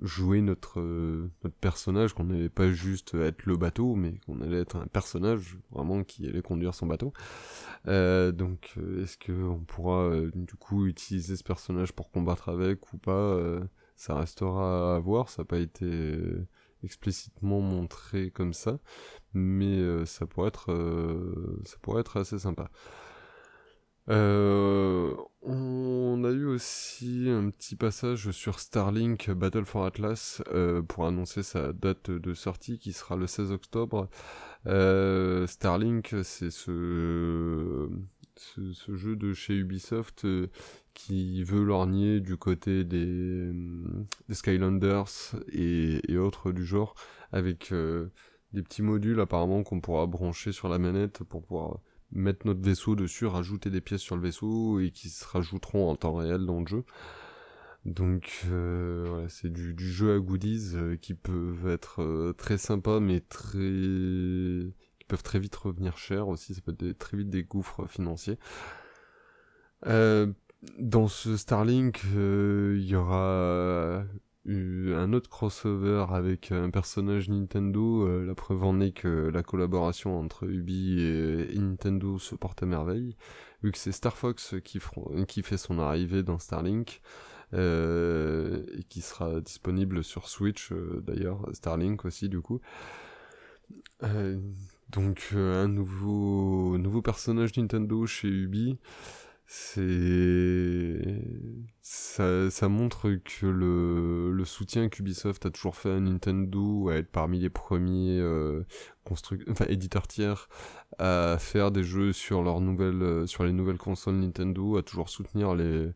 jouer notre, notre personnage, qu'on n'allait pas juste être le bateau, mais qu'on allait être un personnage vraiment qui allait conduire son bateau. donc est-ce qu'on pourra du coup utiliser ce personnage pour combattre avec ou pas Ça restera à voir, ça n'a pas été explicitement montré comme ça, mais ça pourrait être ça pourrait être assez sympa. Euh, on a eu aussi un petit passage sur Starlink Battle for Atlas euh, pour annoncer sa date de sortie qui sera le 16 octobre. Euh, Starlink, c'est ce, jeu de chez Ubisoft qui veut lorgner du côté des, Skylanders et, et, autres du genre avec des petits modules apparemment qu'on pourra brancher sur la manette pour pouvoir mettre notre vaisseau dessus, rajouter des pièces sur le vaisseau et qui se rajouteront en temps réel dans le jeu. Donc euh, voilà, c'est du, jeu à goodies euh, qui peuvent être euh, très sympas mais très qui peuvent très vite revenir cher aussi, ça peut être très vite des gouffres financiers. dans ce Starlink, il y aura un autre crossover avec un personnage Nintendo. Euh, la preuve en est que la collaboration entre Ubi et, Nintendo se porte à merveille, vu que c'est Star Fox qui, fait son arrivée dans Starlink. Euh, et qui sera disponible sur Switch euh, d'ailleurs, Starlink aussi du coup. donc un nouveau, nouveau personnage Nintendo chez Ubi c'est ça, ça, montre que le, le soutien qu'Ubisoft a toujours fait à Nintendo à être parmi les premiers euh, enfin éditeurs tiers à faire des jeux sur leurs nouvelles euh, sur les nouvelles consoles Nintendo à toujours soutenir les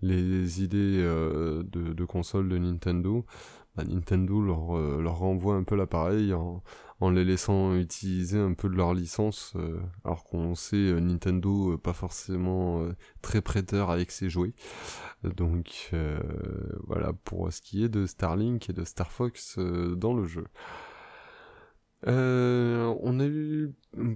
les idées euh, de, de consoles de Nintendo. Bah, Nintendo leur, euh, leur renvoie un peu l'appareil en, en les laissant utiliser un peu de leur licence, euh, alors qu'on sait euh, Nintendo pas forcément très prêteur avec ses jouets. Donc voilà pour ce qui est de Starlink et de Star Fox dans le jeu. Euh, on a eu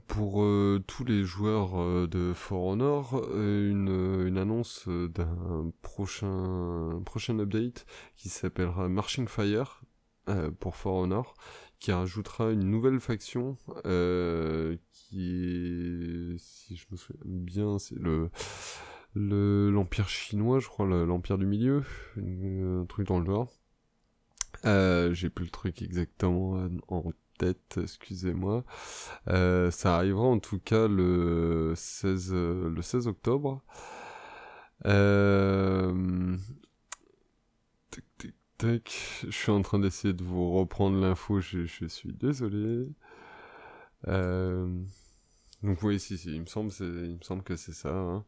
pour euh, tous les joueurs euh, de For Honor une, une annonce d'un prochain, prochain update qui s'appellera Marching Fire pour For Honor, qui rajoutera une nouvelle faction qui est, si je me souviens bien, c'est le l'empire chinois, je crois, l'empire du milieu, un truc dans le genre. J'ai plus le truc exactement en tête, excusez-moi. Euh, ça arrivera en tout cas le 16, le 16 octobre. Euh... Je suis en train d'essayer de vous reprendre l'info, je, suis désolé. Euh... Donc oui, si, si, il me semble, il me semble que c'est ça. Hein.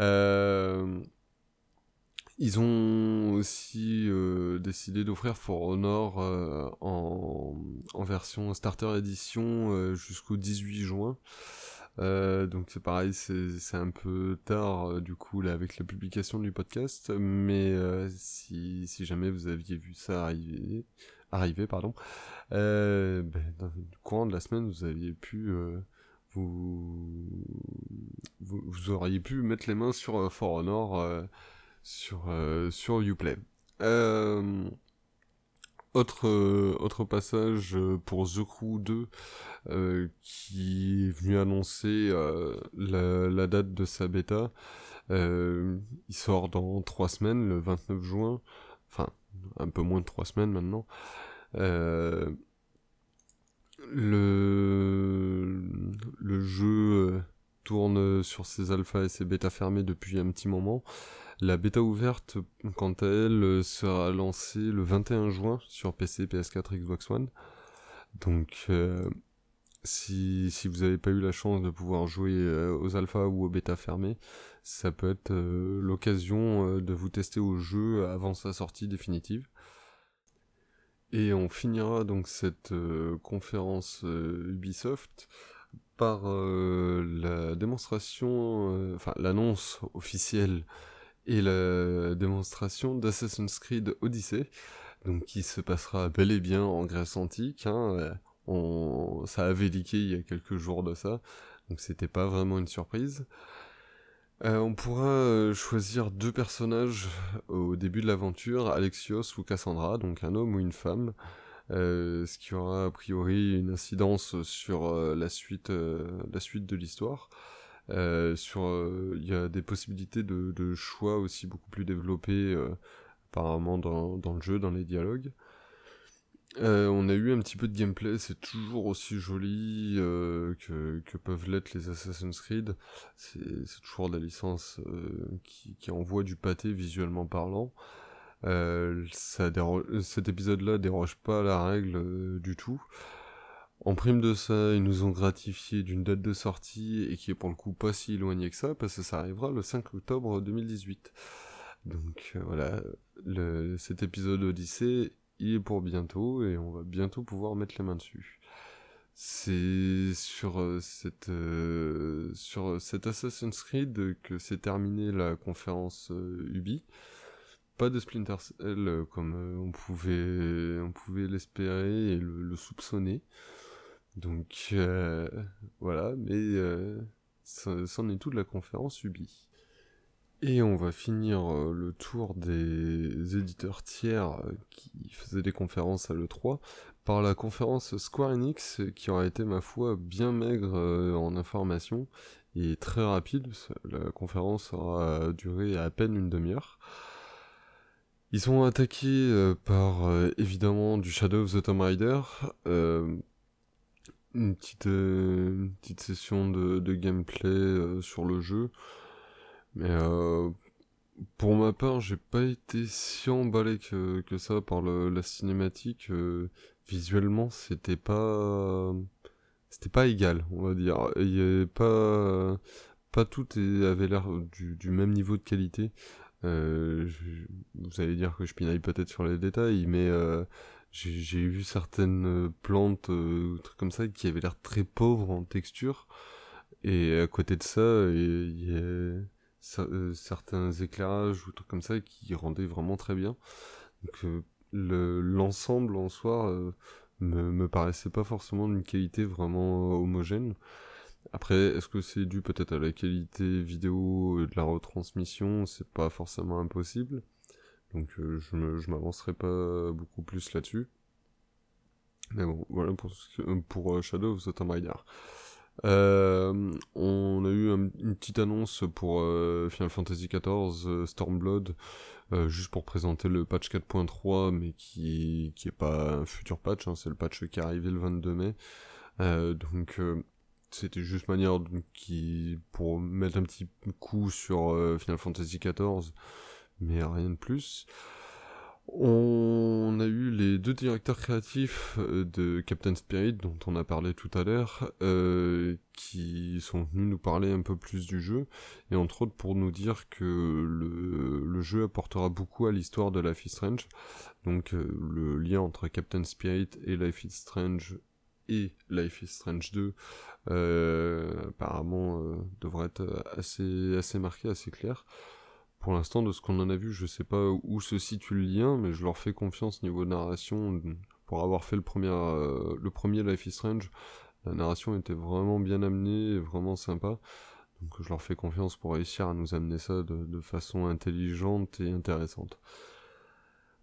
Euh... Ils ont aussi euh, décidé d'offrir For Honor en, en, version Starter Edition jusqu'au 18 juin. Donc c'est pareil, c'est un peu tard du coup là avec la publication du podcast, mais si, si jamais vous aviez vu ça arriver, arriver pardon, ben, dans courant de la semaine vous aviez pu vous, vous, vous, auriez pu mettre les mains sur For Honor sur, euh, sur Uplay. Euh, autre, euh, autre passage pour The Crew 2 qui est venu annoncer la, la, date de sa bêta. il sort dans 3 semaines, le 29 juin. Enfin, un peu moins de 3 semaines maintenant. le, le jeu tourne sur ses alphas et ses bêtas fermées depuis un petit moment. La bêta ouverte, quant à elle, sera lancée le 21 juin sur PC, PS4, Xbox One. Donc, euh, si, vous n'avez pas eu la chance de pouvoir jouer euh, aux alphas ou aux bêtas fermées, ça peut être euh, l'occasion de vous tester au jeu avant sa sortie définitive. Et on finira donc cette conférence Ubisoft par la démonstration, enfin l'annonce officielle et la démonstration d'Assassin's Creed Odyssey, donc qui se passera bel et bien en Grèce antique. Hein, euh, on, ça avait leaké il y a quelques jours de ça, donc c'était pas vraiment une surprise. Euh, on pourra euh, choisir deux personnages au début de l'aventure, Alexios ou Cassandra, donc un homme ou une femme, ce qui aura a priori une incidence sur la suite de l'histoire. Sur, il y a des possibilités de, choix aussi beaucoup plus développées apparemment dans, le jeu, dans les dialogues. Euh, on a eu un petit peu de gameplay, c'est toujours aussi joli euh, que, peuvent l'être les Assassin's Creed. C'est toujours de la licence euh, qui, envoie du pâté visuellement parlant. Ça cet épisode-là déroge pas à la règle du tout. En prime de ça, ils nous ont gratifié d'une date de sortie et qui est pour le coup pas si éloignée que ça, parce que ça arrivera le 5 octobre 2018. Donc voilà, cet épisode Odyssée il est pour bientôt et on va bientôt pouvoir mettre la main dessus. C'est sur euh, cette euh, sur cet Assassin's Creed que s'est terminée la conférence euh, Ubi. Pas de Splinter Cell comme on pouvait on pouvait l'espérer et le, soupçonner. Donc voilà, mais c'en est tout de la conférence Ubi. Et on va finir euh, le tour des éditeurs tiers euh, qui faisaient des conférences à l'E3 par la conférence Square Enix qui aura été ma foi bien maigre euh, en information et très rapide. La conférence aura duré à peine une demi-heure. Ils sont attaqués par évidemment du Shadow of the Tomb Raider, une petite, session de, gameplay sur le jeu. Mais euh, pour ma part, j'ai pas été si emballé que, que ça par le, la cinématique. Euh, visuellement, c'était pas c'était pas égal, on va dire. Il y pas pas tout avait l'air du, du, même niveau de qualité. Euh, vous allez dire que je pinaille peut-être sur les détails, mais euh, j'ai vu certaines plantes, euh, trucs comme ça, qui avaient l'air très pauvres en texture. Et à côté de ça, il y a euh, certains éclairages ou trucs comme ça qui rendaient vraiment très bien. Donc euh, l'ensemble en soi euh, me, me paraissait pas forcément d'une qualité vraiment homogène. Après, est-ce que c'est dû peut-être à la qualité vidéo de la retransmission? C'est pas forcément impossible. Donc je m'avancerai pas beaucoup plus là-dessus. Mais bon, voilà pour, pour Shadow of the Tomb Raider. Euh, on a eu une petite annonce pour euh, Final Fantasy XIV euh, Stormblood, juste pour présenter le patch 4.3, mais qui, qui pas un futur patch, hein, c'est le patch qui est arrivé le 22 mai. donc c'était juste manière qui, pour mettre un petit coup sur Final Fantasy XIV, mais rien de plus. On a eu les deux directeurs créatifs euh, de Captain Spirit dont on a parlé tout à l'heure, euh, qui sont venus nous parler un peu plus du jeu, et entre autres pour nous dire que le, jeu apportera beaucoup à l'histoire de Life is Strange. Donc euh, le lien entre Captain Spirit et Life is Strange et Life is Strange 2 apparemment devrait être assez, assez marqué, assez clair pour l'instant, de ce qu'on en a vu, je sais pas où se situe le lien, mais je leur fais confiance niveau narration. Pour avoir fait le premier, euh, le premier Life is Strange, la narration était vraiment bien amenée, vraiment sympa. Donc je leur fais confiance pour réussir à nous amener ça de, façon intelligente et intéressante.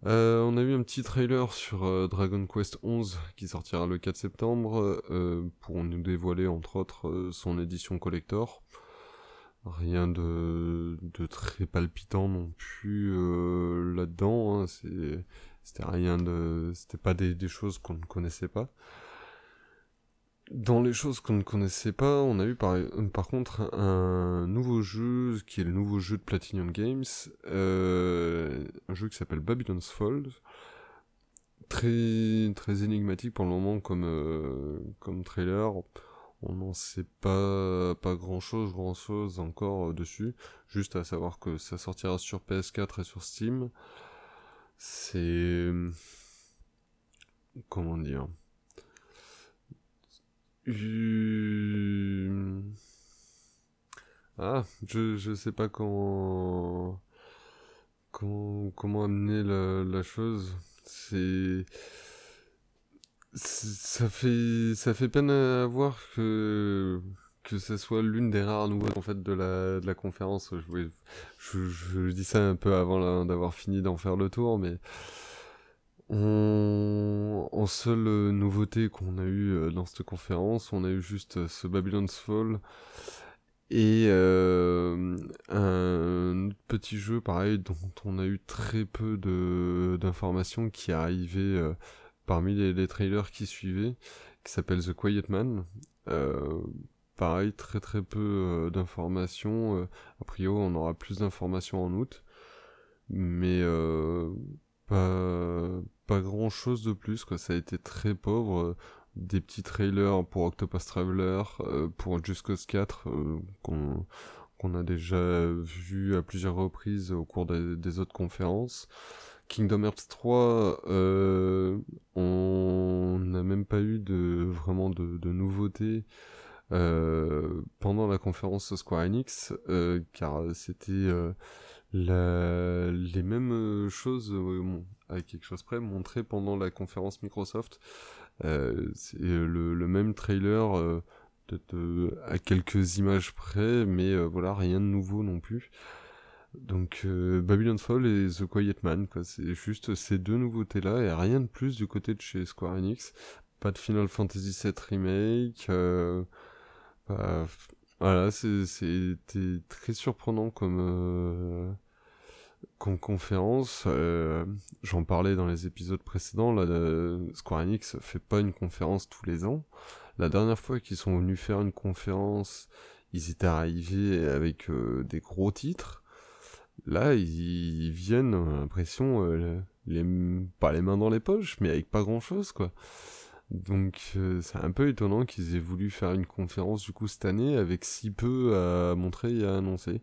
Euh, on a eu un petit trailer sur euh, Dragon Quest 11 qui sortira le 4 septembre pour nous dévoiler entre autres son édition collector. Rien de, de très palpitant non plus euh, là-dedans. Hein. C'était rien de. C'était pas des, des choses qu'on ne connaissait pas. Dans les choses qu'on ne connaissait pas, on a eu par, par contre un nouveau jeu qui est le nouveau jeu de Platinum Games, euh, un jeu qui s'appelle Babylon's Fall, très très énigmatique pour le moment comme euh, comme trailer on n'en sait pas, grand chose, grand chose encore euh, dessus. Juste à savoir que ça sortira sur PS4 et sur Steam. C'est. Comment dire? Ah, je, je sais pas comment. Comment, comment amener la, la chose. C'est ça fait ça fait peine à voir que que ce soit l'une des rares nouveautés en fait de la, de la conférence. Je, dis ça un peu avant d'avoir fini d'en faire le tour, mais en seule nouveauté qu'on a eu euh, dans cette conférence, on a eu juste euh, ce Babylon's Fall et euh, un petit jeu pareil dont on a eu très peu d'informations qui arrivaient euh, parmi les, trailers qui suivaient, qui s'appelle The Quiet Man. Euh, pareil, très très peu d'informations. a priori, on aura plus d'informations en août, mais pas, pas grand chose de plus. Quoi. Ça a été très pauvre des petits trailers pour Octopus Traveler, euh, pour Just Cause 4, euh, qu'on qu'on a déjà vu à plusieurs reprises au cours des, autres conférences. Kingdom Hearts 3, euh, on n'a même pas eu de vraiment de, nouveautés euh, pendant la conférence Square Enix, euh, car c'était les mêmes choses, avec quelque chose près, montrées pendant la conférence Microsoft. C'est le, même trailer, à quelques images près, mais voilà, rien de nouveau non plus. Donc Babylon Fall et The Quiet Man, quoi. C'est juste ces deux nouveautés-là et rien de plus du côté de chez Square Enix. Pas de Final Fantasy VII Remake. Bah, voilà, c'était très surprenant comme comme conférence, euh, j'en parlais dans les épisodes précédents, là, Square Enix fait pas une conférence tous les ans. La dernière fois qu'ils sont venus faire une conférence, ils étaient arrivés avec euh, des gros titres. Là, ils, viennent, l'impression, euh, les, pas les mains dans les poches, mais avec pas grand chose, quoi. Donc, c'est un peu étonnant qu'ils aient voulu faire une conférence, du coup, cette année, avec si peu à montrer et à annoncer.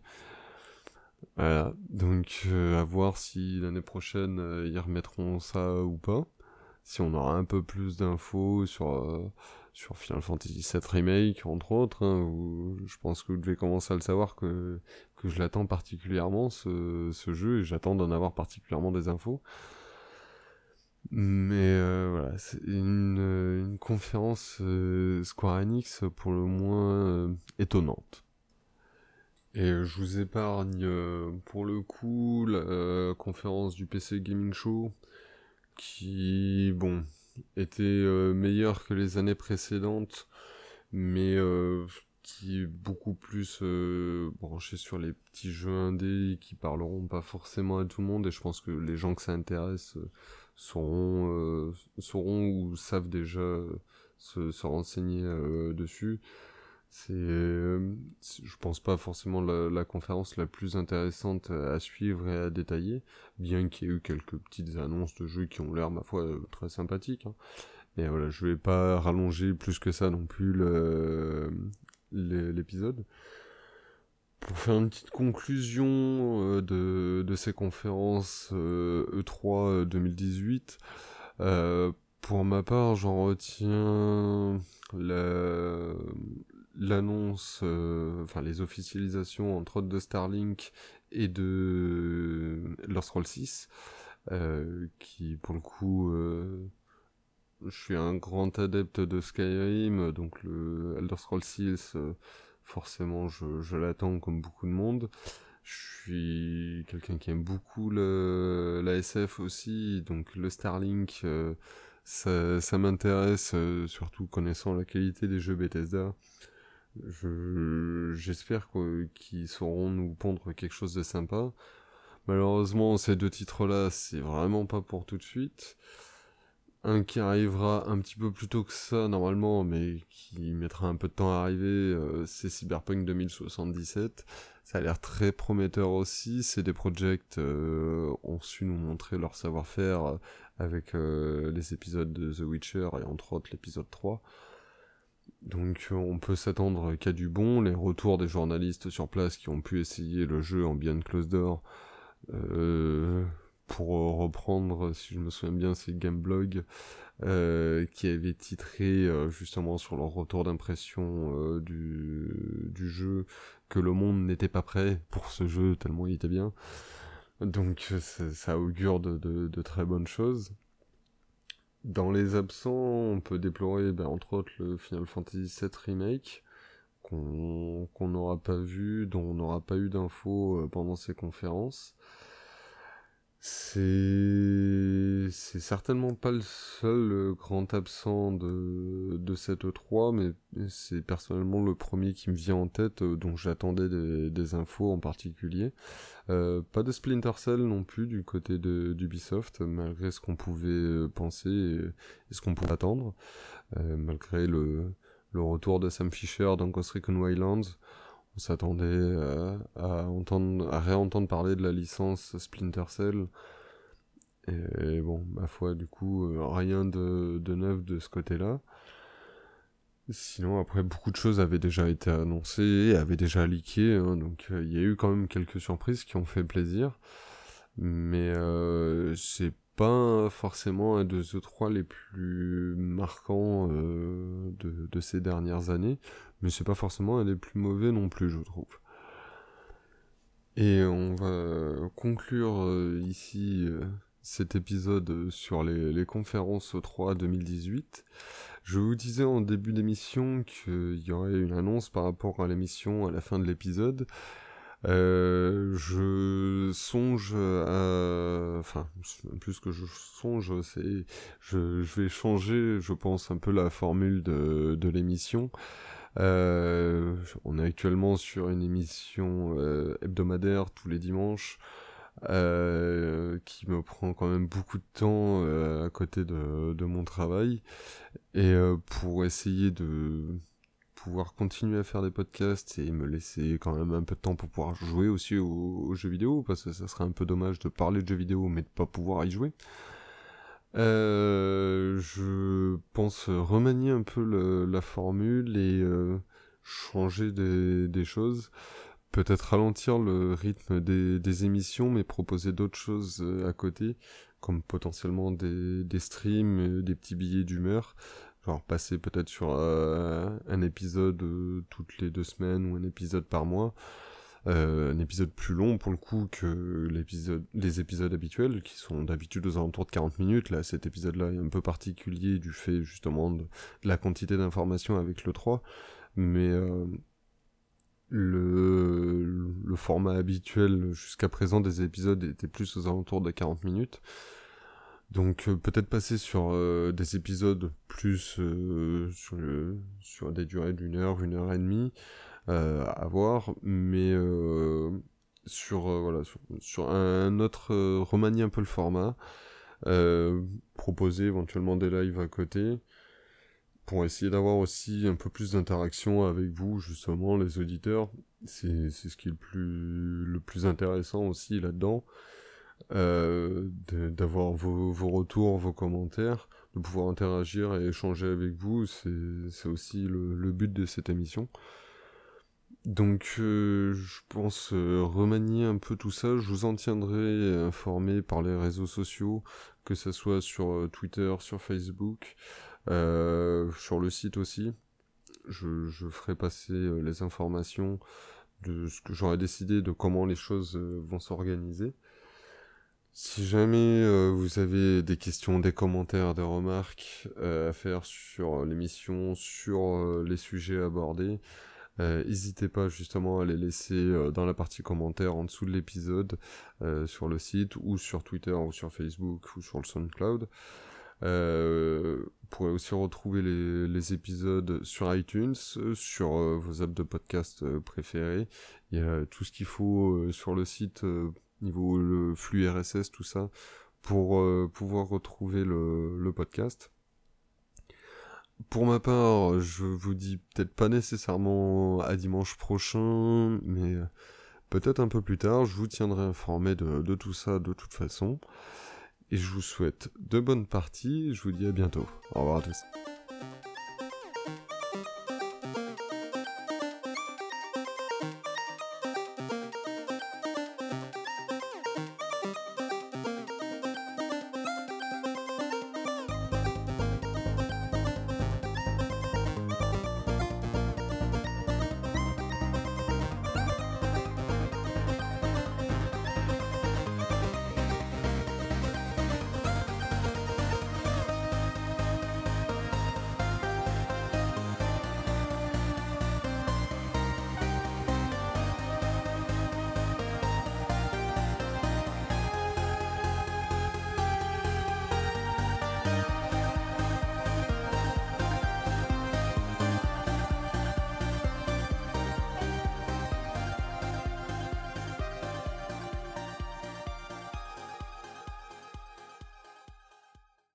Voilà, donc euh, à voir si l'année prochaine euh, ils remettront ça ou pas. Si on aura un peu plus d'infos sur, euh, sur Final Fantasy VII Remake, entre autres, hein, je pense que vous devez commencer à le savoir que, que je l'attends particulièrement, ce, ce jeu, et j'attends d'en avoir particulièrement des infos. Mais voilà, c'est une, une conférence Square Enix pour le moins étonnante. Et je vous épargne euh, pour le coup la euh, conférence du PC Gaming Show qui, bon, était euh, meilleure que les années précédentes, mais qui est beaucoup plus branché sur les petits jeux indés qui parleront pas forcément à tout le monde. Et je pense que les gens que ça intéresse sauront, sauront ou savent déjà se, se renseigner dessus. C'est, euh, je pense pas forcément la, conférence la plus intéressante à suivre et à détailler, bien qu'il y ait eu quelques petites annonces de jeux qui ont l'air, ma foi, très sympathiques. Hein. Mais voilà, je vais pas rallonger plus que ça non plus l'épisode. Pour faire une petite conclusion euh, de, de ces conférences E3 euh, 2018, e euh, pour ma part, j'en retiens la, l'annonce, euh, enfin les officialisations entre autres de Starlink et de Elder Scrolls 6, euh, qui pour le coup, je suis un grand adepte de Skyrim, donc le Elder Scrolls 6, forcément je, je l'attends comme beaucoup de monde. Je suis quelqu'un qui aime beaucoup le, la SF aussi, donc le Starlink, ça, ça m'intéresse, surtout connaissant la qualité des jeux Bethesda. J'espère qu'ils sauront nous pondre quelque chose de sympa. Malheureusement, ces deux titres-là, c'est vraiment pas pour tout de suite. Un qui arrivera un petit peu plus tôt que ça, normalement, mais qui mettra un peu de temps à arriver, euh, c'est Cyberpunk 2077. Ça a l'air très prometteur aussi. C'est des projets euh, ont su nous montrer leur savoir-faire avec euh, les épisodes de The Witcher et entre autres l'épisode 3. Donc on peut s'attendre qu'à du bon, les retours des journalistes sur place qui ont pu essayer le jeu en bien close door, euh, pour reprendre, si je me souviens bien, c'est Gameblog, euh, qui avait titré euh, justement sur leur retour d'impression euh, du, jeu que le monde n'était pas prêt pour ce jeu tellement il était bien. Donc ça augure de très bonnes choses. Dans les absents, on peut déplorer ben, entre autres le Final Fantasy VII Remake, qu'on n'aura pas vu, dont on n'aura pas eu d'infos pendant ces conférences. C'est certainement pas le seul euh, grand absent de, de cette E3, mais c'est personnellement le premier qui me vient en tête, euh, dont j'attendais des, infos en particulier. Euh, pas de Splinter Cell non plus du côté d'Ubisoft, malgré ce qu'on pouvait penser et, ce qu'on pouvait attendre, malgré le, le retour de Sam Fisher dans Ghost Recon Wildlands on s'attendait euh, à, entendre, réentendre parler de la licence Splinter Cell. Et, bon, ma foi, du coup, euh, rien de, neuf de ce côté-là. Sinon, après, beaucoup de choses avaient déjà été annoncées, avaient déjà leaké, hein, donc euh, il y a eu quand même quelques surprises qui ont fait plaisir. Mais c'est pas forcément un de The 3 les plus marquants de, ces dernières années mais c'est pas forcément un des plus mauvais non plus, je trouve. Et on va conclure euh, ici euh, cet épisode sur les, conférences 3 2018. Je vous disais en début d'émission qu'il y aurait une annonce par rapport à l'émission à la fin de l'épisode. Euh, je songe à... Enfin, plus que je songe, c'est... Je, je, vais changer, je pense, un peu la formule de, de l'émission. Euh, on est actuellement sur une émission euh, hebdomadaire tous les dimanches. Euh, qui me prend quand même beaucoup de temps à côté de, mon travail et pour essayer de pouvoir continuer à faire des podcasts et me laisser quand même un peu de temps pour pouvoir jouer aussi aux, aux jeux vidéo parce que ça serait un peu dommage de parler de jeux vidéo mais de pas pouvoir y jouer. Euh, je pense remanier un peu la formule et euh, changer des, choses. Peut-être ralentir le rythme des, émissions, mais proposer d'autres choses euh, à côté, comme potentiellement des, des streams, des petits billets d'humeur. Genre passer peut-être sur un épisode toutes les deux semaines ou un épisode par mois. Euh, un épisode plus long pour le coup que les épisodes habituels qui sont d'habitude aux alentours de 40 minutes. Là, cet épisode-là est un peu particulier du fait justement de, la quantité d'informations avec le 3, mais euh, le, le format habituel jusqu'à présent des épisodes était plus aux alentours de 40 minutes. Donc euh, peut-être passer sur des épisodes plus sur, sur des durées d'une heure, une heure et demie, euh, à voir, mais euh, sur, euh, voilà, sur, un autre, remanier un peu le format, proposer éventuellement des lives à côté, pour essayer d'avoir aussi un peu plus d'interaction avec vous, justement, les auditeurs. C'est ce qui est le plus, le plus intéressant aussi là-dedans. Euh, d'avoir vos, vos, retours, vos commentaires, de pouvoir interagir et échanger avec vous, c'est aussi le, but de cette émission. Donc euh, je pense euh, remanier un peu tout ça, je vous en tiendrai informé par les réseaux sociaux, que ce soit sur euh, Twitter, sur Facebook, sur le site aussi. Je, je ferai passer les informations de ce que j'aurais décidé, de comment les choses vont s'organiser. Si jamais vous avez des questions, des commentaires, des remarques à faire sur l'émission, sur les sujets abordés, n'hésitez pas justement à les laisser euh, dans la partie commentaires en dessous de l'épisode euh, sur le site ou sur Twitter ou sur Facebook ou sur le SoundCloud. vous pourrez aussi retrouver les, épisodes sur iTunes, sur vos apps de podcast préférés. Il y a tout ce qu'il faut sur le site, niveau le flux RSS, tout ça, pour pouvoir retrouver le podcast. Pour ma part, je vous dis peut-être pas nécessairement à dimanche prochain, mais peut-être un peu plus tard, je vous tiendrai informé de, de, tout ça de toute façon. Et je vous souhaite de bonnes parties, je vous dis à bientôt. Au revoir à tous.